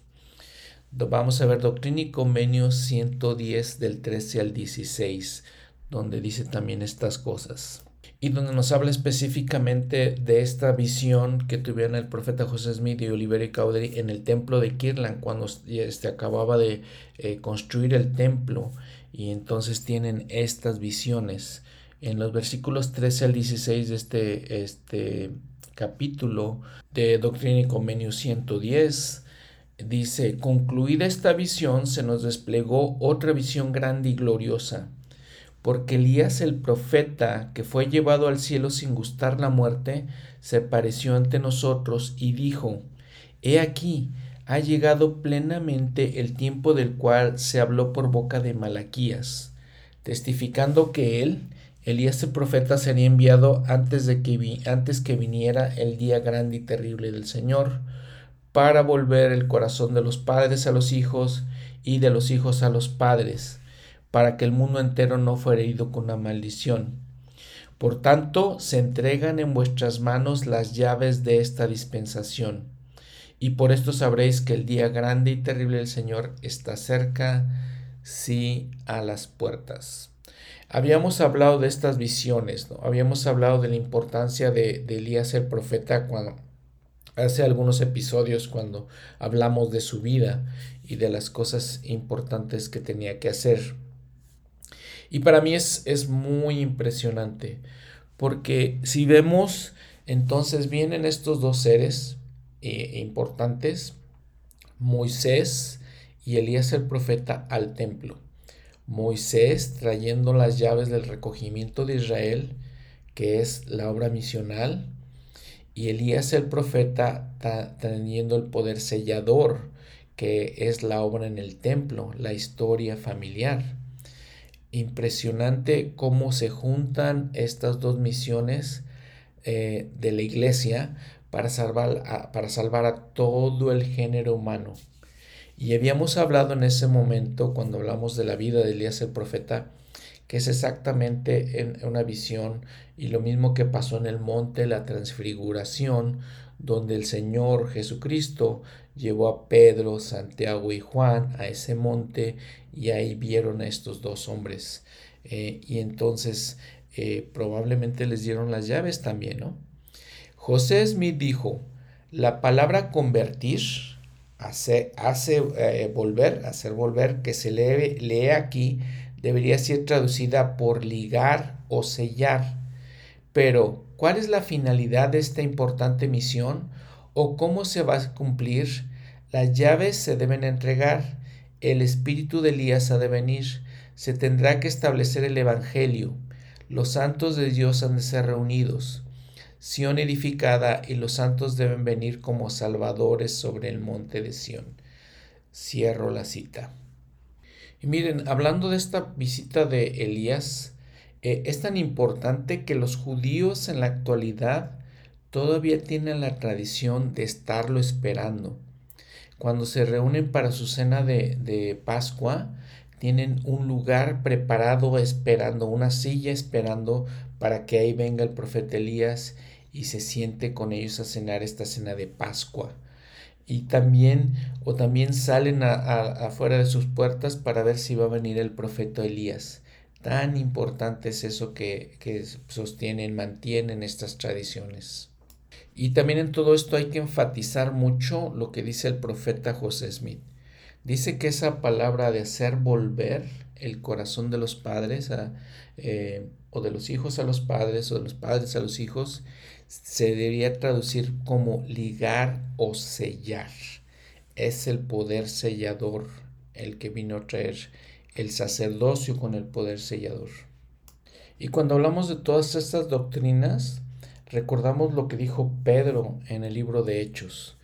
Vamos a ver Doctrina y Convenio 110 del 13 al 16, donde dice también estas cosas. Y donde nos habla específicamente de esta visión que tuvieron el profeta José Smith y Oliver Cowdery en el templo de Kirtland cuando este, acababa de eh, construir el templo y entonces tienen estas visiones. En los versículos 13 al 16 de este, este capítulo de Doctrina y Convenio 110, dice, concluida esta visión se nos desplegó otra visión grande y gloriosa, porque Elías el profeta, que fue llevado al cielo sin gustar la muerte, se pareció ante nosotros y dijo, He aquí, ha llegado plenamente el tiempo del cual se habló por boca de Malaquías, testificando que él, Elías el profeta, sería enviado antes, de que, antes que viniera el día grande y terrible del Señor, para volver el corazón de los padres a los hijos y de los hijos a los padres, para que el mundo entero no fuera herido con una maldición. Por tanto, se entregan en vuestras manos las llaves de esta dispensación. Y por esto sabréis que el día grande y terrible del Señor está cerca, sí, a las puertas. Habíamos hablado de estas visiones, ¿no? Habíamos hablado de la importancia de, de Elías el profeta cuando, hace algunos episodios cuando hablamos de su vida y de las cosas importantes que tenía que hacer. Y para mí es, es muy impresionante, porque si vemos, entonces vienen estos dos seres eh, importantes, Moisés y Elías el profeta al templo. Moisés trayendo las llaves del recogimiento de Israel, que es la obra misional, y Elías el profeta teniendo el poder sellador, que es la obra en el templo, la historia familiar. Impresionante cómo se juntan estas dos misiones eh, de la iglesia para salvar, a, para salvar a todo el género humano. Y habíamos hablado en ese momento, cuando hablamos de la vida de Elías el profeta, que es exactamente en una visión y lo mismo que pasó en el monte la transfiguración, donde el Señor Jesucristo llevó a Pedro, Santiago y Juan a ese monte y ahí vieron a estos dos hombres. Eh, y entonces eh, probablemente les dieron las llaves también, ¿no? José Smith dijo, la palabra convertir hace, eh, volver, hacer volver, que se lee, lee aquí, debería ser traducida por ligar o sellar. Pero, ¿cuál es la finalidad de esta importante misión o cómo se va a cumplir? Las llaves se deben entregar, el espíritu de Elías ha de venir, se tendrá que establecer el Evangelio, los santos de Dios han de ser reunidos. Sión edificada y los santos deben venir como salvadores sobre el monte de Sión. Cierro la cita. Y miren, hablando de esta visita de Elías, eh, es tan importante que los judíos en la actualidad todavía tienen la tradición de estarlo esperando. Cuando se reúnen para su cena de, de Pascua, tienen un lugar preparado esperando, una silla esperando para que ahí venga el profeta Elías y se siente con ellos a cenar esta cena de Pascua. Y también, o también salen afuera de sus puertas para ver si va a venir el profeta Elías. Tan importante es eso que, que sostienen, mantienen estas tradiciones. Y también en todo esto hay que enfatizar mucho lo que dice el profeta José Smith. Dice que esa palabra de hacer volver el corazón de los padres eh, o de los hijos a los padres o de los padres a los hijos se debería traducir como ligar o sellar. Es el poder sellador el que vino a traer el sacerdocio con el poder sellador. Y cuando hablamos de todas estas doctrinas, recordamos lo que dijo Pedro en el libro de Hechos.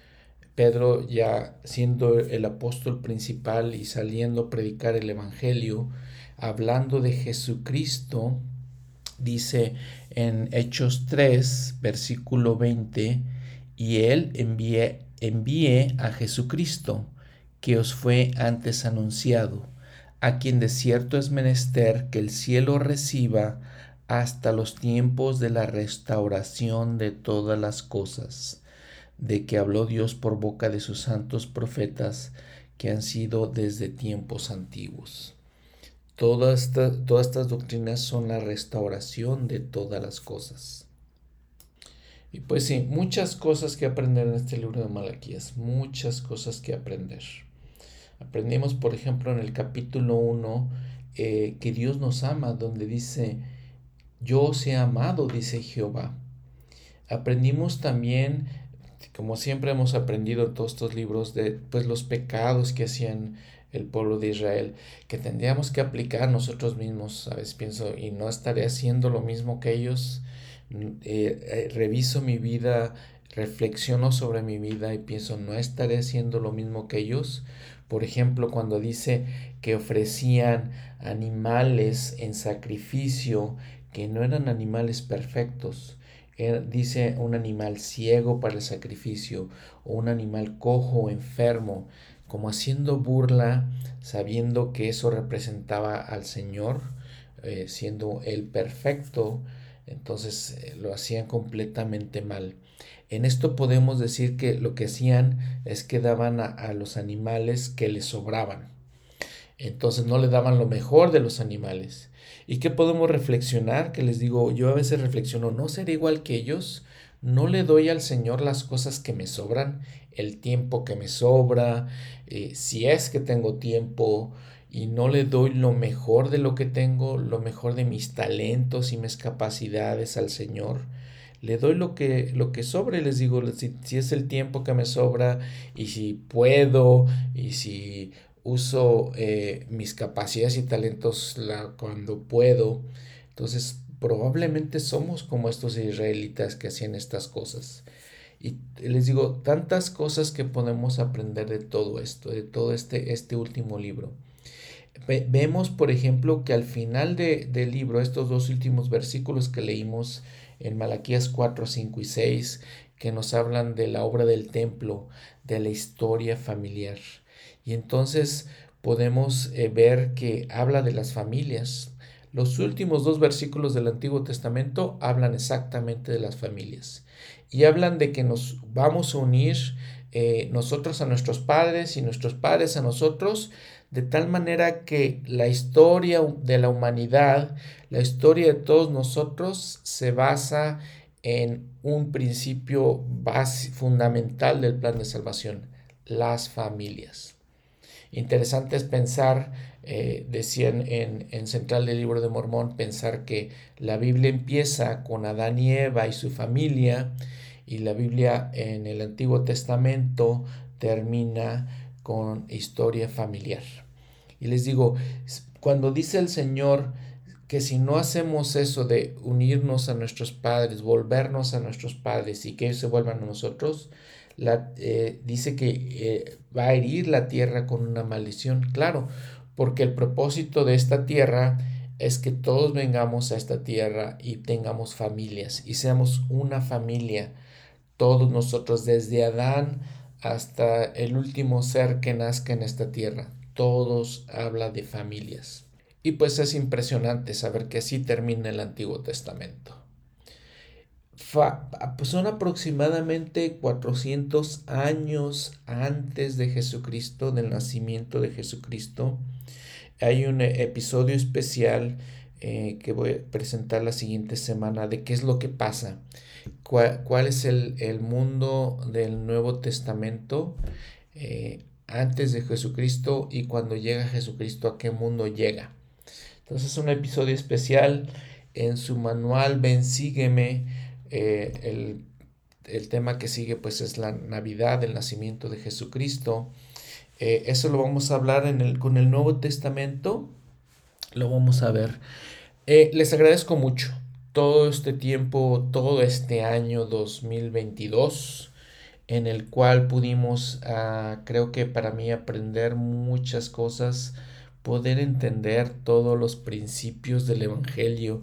Pedro ya siendo el apóstol principal y saliendo a predicar el Evangelio, hablando de Jesucristo, dice en Hechos 3, versículo 20, y él envíe, envíe a Jesucristo, que os fue antes anunciado, a quien de cierto es menester que el cielo reciba hasta los tiempos de la restauración de todas las cosas, de que habló Dios por boca de sus santos profetas que han sido desde tiempos antiguos. Todas, estas doctrinas son la restauración de todas las cosas. Y pues sí, muchas cosas que aprender en este libro de Malaquías, muchas cosas que aprender. Aprendimos, por ejemplo, en el capítulo 1, eh, que Dios nos ama, donde dice, yo os he amado, dice Jehová. Aprendimos también, como siempre hemos aprendido en todos estos libros, de pues, los pecados que hacían el pueblo de Israel, que tendríamos que aplicar nosotros mismos, ¿sabes? Pienso, y no estaré haciendo lo mismo que ellos. Mm, eh, eh, reviso mi vida, reflexiono sobre mi vida y pienso, no estaré haciendo lo mismo que ellos. Por ejemplo, cuando dice que ofrecían animales en sacrificio, que no eran animales perfectos. eh, dice un animal ciego para el sacrificio o un animal cojo enfermo, como haciendo burla, sabiendo que eso representaba al Señor, eh, siendo el perfecto, entonces eh, lo hacían completamente mal. En esto podemos decir que lo que hacían es que daban a los animales que les sobraban. Entonces no le daban lo mejor de los animales. ¿Y qué podemos reflexionar? Que les digo, yo a veces reflexiono, ¿no seré igual que ellos? ¿No le doy al Señor las cosas que me sobran? El tiempo que me sobra, eh, si es que tengo tiempo, y no le doy lo mejor de lo que tengo, lo mejor de mis talentos y mis capacidades al Señor. Le doy lo que, lo que sobre, les digo, si, si es el tiempo que me sobra y si puedo y si uso eh, mis capacidades y talentos cuando puedo. Entonces, probablemente somos como estos israelitas que hacían estas cosas. Y les digo, tantas cosas que podemos aprender de todo esto, de todo este, este último libro. vemos, por ejemplo, que al final de, del libro, estos dos últimos versículos que leímos en Malaquías 4, 5 y 6, que nos hablan de la obra del templo, de la historia familiar. Y entonces podemos eh, ver que habla de las familias. Los últimos dos versículos del Antiguo Testamento hablan exactamente de las familias. Y hablan de que nos vamos a unir eh, nosotros a nuestros padres y nuestros padres a nosotros, de tal manera que la historia de la humanidad, la historia de todos nosotros se basa en un principio base, fundamental del plan de salvación, las familias. Interesante es pensar, eh, decían en, en Central del Libro de Mormón, pensar que la Biblia empieza con Adán y Eva y su familia, y la Biblia en el Antiguo Testamento termina con historia familiar. Y les digo, cuando dice el Señor que si no hacemos eso de unirnos a nuestros padres, volvernos a nuestros padres y que ellos se vuelvan a nosotros, la, eh, dice que eh, va a herir la tierra con una maldición. Claro, porque el propósito de esta tierra es que todos vengamos a esta tierra y tengamos familias y seamos una familia. Todos nosotros, desde Adán hasta el último ser que nazca en esta tierra, todos habla de familias. Y pues es impresionante saber que así termina el Antiguo Testamento. Pues son aproximadamente 400 años antes de Jesucristo, del nacimiento de Jesucristo. Hay un e, episodio especial eh, que voy a presentar la siguiente semana de qué es lo que pasa, cuál, es el, mundo del Nuevo Testamento eh, antes de Jesucristo y cuando llega Jesucristo, a qué mundo llega. Entonces es un episodio especial en su manual Ven, sígueme eh, el, tema que sigue pues es la Navidad, el nacimiento de Jesucristo. Eh, eso lo vamos a hablar en el, con el Nuevo Testamento. Lo vamos a ver. Eh, les agradezco mucho todo este tiempo, todo este año 2022 en el cual pudimos, ah, creo que para mí, aprender muchas cosas, poder entender todos los principios del Evangelio,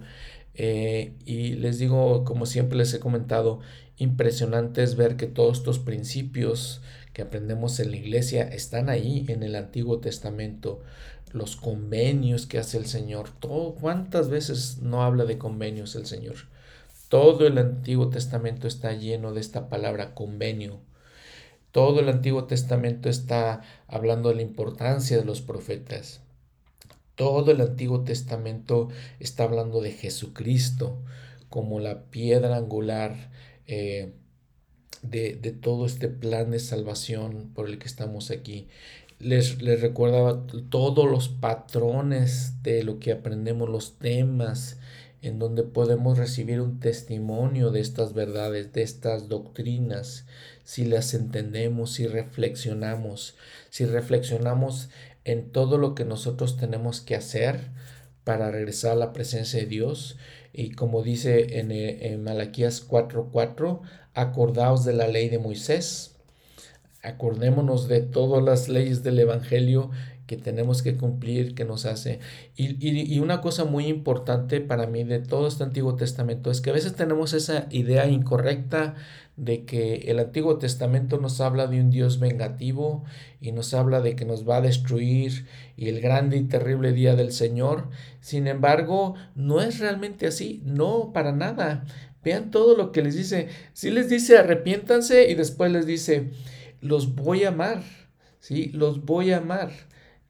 eh, y les digo, como siempre les he comentado, impresionante es ver que todos estos principios que aprendemos en la iglesia están ahí en el Antiguo Testamento. Los convenios que hace el Señor. Todo, ¿Cuántas veces no habla de convenios el Señor? Todo el Antiguo Testamento está lleno de esta palabra convenio. Todo el Antiguo Testamento está hablando de la importancia de los profetas. Todo el Antiguo Testamento está hablando de Jesucristo como la piedra angular eh, de, todo este plan de salvación por el que estamos aquí. Les, les, recordaba todos los patrones de lo que aprendemos, los temas en donde podemos recibir un testimonio de estas verdades, de estas doctrinas, si las entendemos, si reflexionamos, si reflexionamos en todo lo que nosotros tenemos que hacer para regresar a la presencia de Dios. Y como dice en, eh, en Malaquías 4:4, acordaos de la ley de Moisés, acordémonos de todas las leyes del Evangelio que tenemos que cumplir, que nos hace. Y, una cosa muy importante para mí de todo este Antiguo Testamento es que a veces tenemos esa idea incorrecta de que el Antiguo Testamento nos habla de un Dios vengativo y nos habla de que nos va a destruir y el grande y terrible día del Señor. Sin embargo, no es realmente así, no para nada. Vean todo lo que les dice. Si les dice arrepiéntanse y después les dice, los voy a amar, ¿sí? Los voy a amar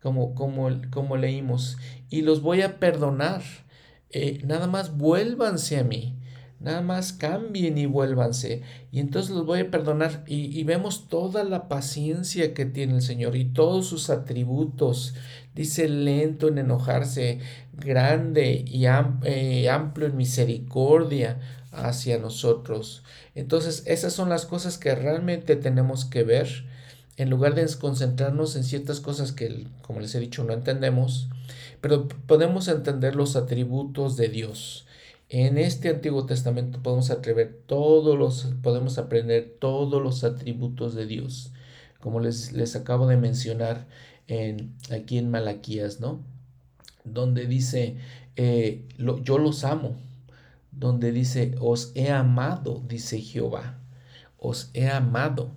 como, como, como leímos, y los voy a perdonar. Eh, nada más vuélvanse a mí, nada más cambien y vuélvanse, y entonces los voy a perdonar. Y, vemos toda la paciencia que tiene el Señor y todos sus atributos. Dice lento en enojarse, grande y eh, amplio en misericordia hacia nosotros. Entonces, esas son las cosas que realmente tenemos que ver en lugar de concentrarnos en ciertas cosas que, como les he dicho, no entendemos, pero podemos entender los atributos de Dios. En este Antiguo Testamento podemos atrever todos los, podemos aprender todos los atributos de Dios, como les, les acabo de mencionar en, aquí en Malaquías, ¿no? Donde dice, eh, yo los amo, donde dice, os he amado, dice Jehová, os he amado.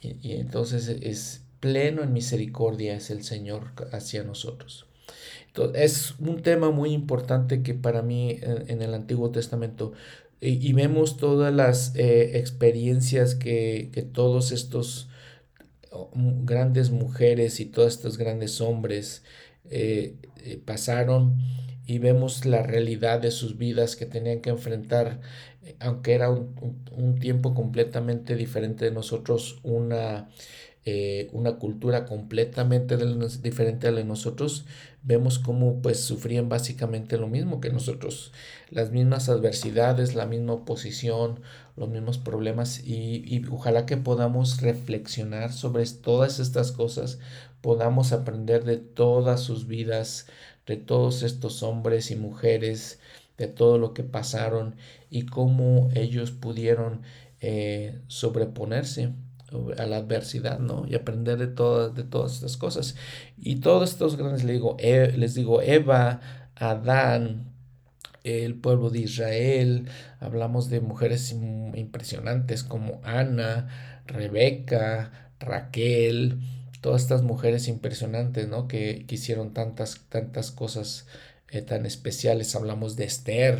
Y, entonces es pleno en misericordia es el Señor hacia nosotros. Es un tema muy importante que para mí en, el Antiguo Testamento y, vemos todas las eh, experiencias que, que, todos estos grandes mujeres y todos estos grandes hombres eh, eh, pasaron y vemos la realidad de sus vidas que tenían que enfrentar aunque era un, tiempo completamente diferente de nosotros, una, una cultura completamente diferente a la de nosotros, vemos cómo pues sufrían básicamente lo mismo que nosotros, las mismas adversidades, la misma oposición, los mismos problemas y, y ojalá que podamos reflexionar sobre todas estas cosas, podamos aprender de todas sus vidas, de todos estos hombres y mujeres, de todo lo que pasaron y cómo ellos pudieron eh, sobreponerse a la adversidad, ¿no? Y aprender de todas, de todas estas cosas. Y todos estos grandes, les digo, e, les digo Eva, Adán, el pueblo de Israel, hablamos de mujeres impresionantes como Ana, Rebeca, Raquel, todas estas mujeres impresionantes, ¿no? Que, que hicieron tantas, tantas cosas eh, tan especiales. Hablamos de Esther,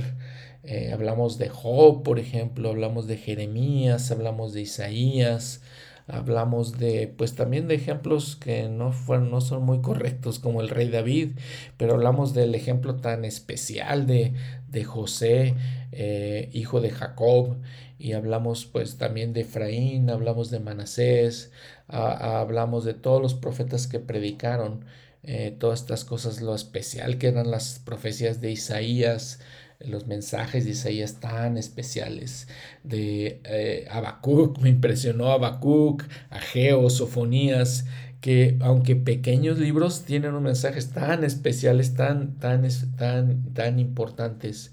eh, hablamos de Job, por ejemplo, hablamos de Jeremías, hablamos de Isaías, hablamos de, pues también de ejemplos que no, fueron, no son muy correctos como el rey David, pero hablamos del ejemplo tan especial de, de José, eh, hijo de Jacob, y hablamos pues también de Efraín, hablamos de Manasés, hablamos de todos los profetas que predicaron eh, todas estas cosas, lo especial que eran las profecías de Isaías, los mensajes de Isaías tan especiales, de eh, Habacuc, me impresionó Habacuc, Ageo, Sofonías, que aunque pequeños libros tienen unos mensajes tan especiales, tan, tan, tan, tan importantes.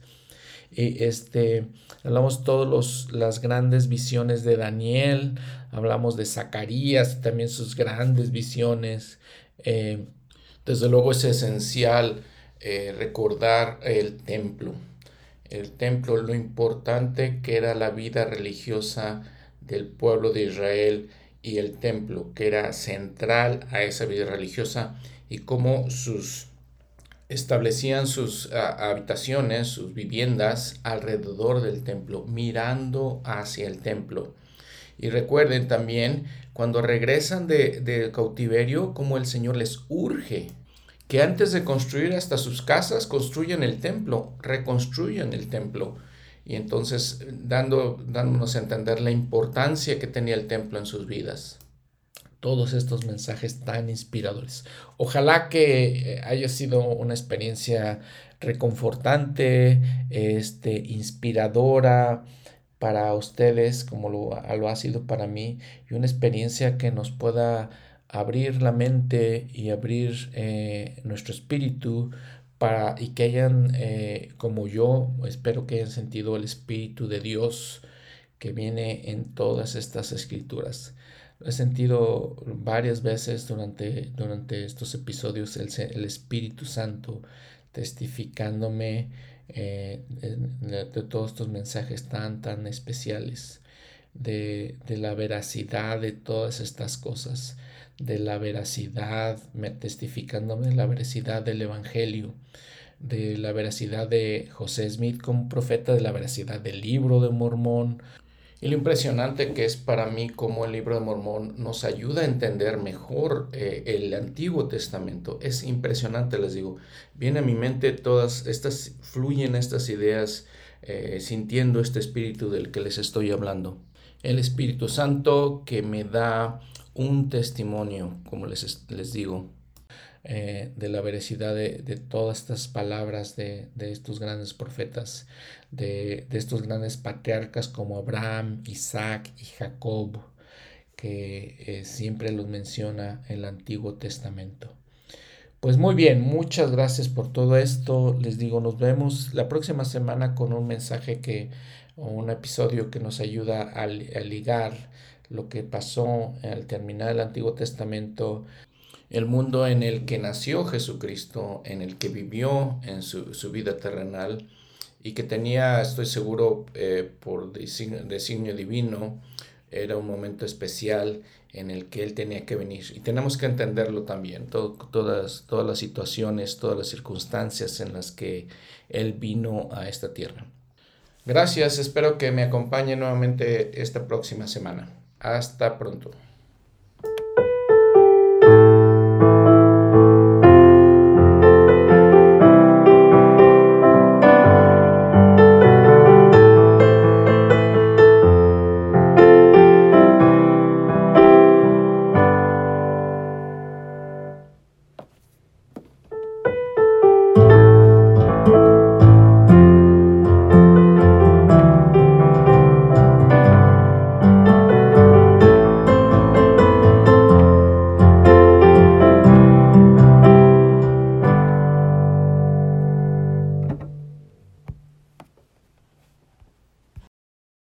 Y este, hablamos todas las grandes visiones de Daniel, hablamos de Zacarías, también sus grandes visiones. Eh, desde luego es esencial eh, recordar el templo. El templo, lo importante que era la vida religiosa del pueblo de Israel y el templo, que era central a esa vida religiosa y cómo sus establecían sus habitaciones, sus viviendas alrededor del templo, mirando hacia el templo. Y recuerden también cuando regresan del de cautiverio, como el Señor les urge que antes de construir hasta sus casas, construyan el templo, reconstruyan el templo. Y entonces dando, dándonos a entender la importancia que tenía el templo en sus vidas. Todos estos mensajes tan inspiradores. Ojalá que eh, haya sido una experiencia reconfortante, este, inspiradora, para ustedes como lo, lo ha sido para mí y una experiencia que nos pueda abrir la mente y abrir eh, nuestro espíritu para y que hayan eh, como yo espero que hayan sentido el espíritu de Dios que viene en todas estas escrituras. He sentido varias veces durante, durante estos episodios el, el Espíritu Santo testificándome eh, de, todos estos mensajes tan, tan especiales, de, de, la veracidad de todas estas cosas, de la veracidad, testificándome de la veracidad del Evangelio, de la veracidad de José Smith como profeta, de la veracidad del libro de Mormón, y lo impresionante que es para mí cómo el libro de Mormón nos ayuda a entender mejor eh, el Antiguo Testamento. Es impresionante, les digo. Viene a mi mente todas estas, fluyen estas ideas eh, sintiendo este espíritu del que les estoy hablando. El Espíritu Santo que me da un testimonio, como les, les digo, eh, de la veracidad de, todas estas palabras de, estos grandes profetas, de, estos grandes patriarcas como Abraham, Isaac y Jacob, que eh, siempre los menciona el Antiguo Testamento. Pues muy bien, muchas gracias por todo esto. Les digo, nos vemos la próxima semana con un mensaje que, o un episodio que nos ayuda a, a ligar lo que pasó al terminar el Antiguo Testamento el mundo en el que nació Jesucristo, en el que vivió en su, vida terrenal y que tenía, estoy seguro, eh, por designio, divino, era un momento especial en el que Él tenía que venir. Y tenemos que entenderlo también, todas, todas las situaciones, todas las circunstancias en las que Él vino a esta tierra. Gracias, espero que me acompañe nuevamente esta próxima semana. Hasta pronto.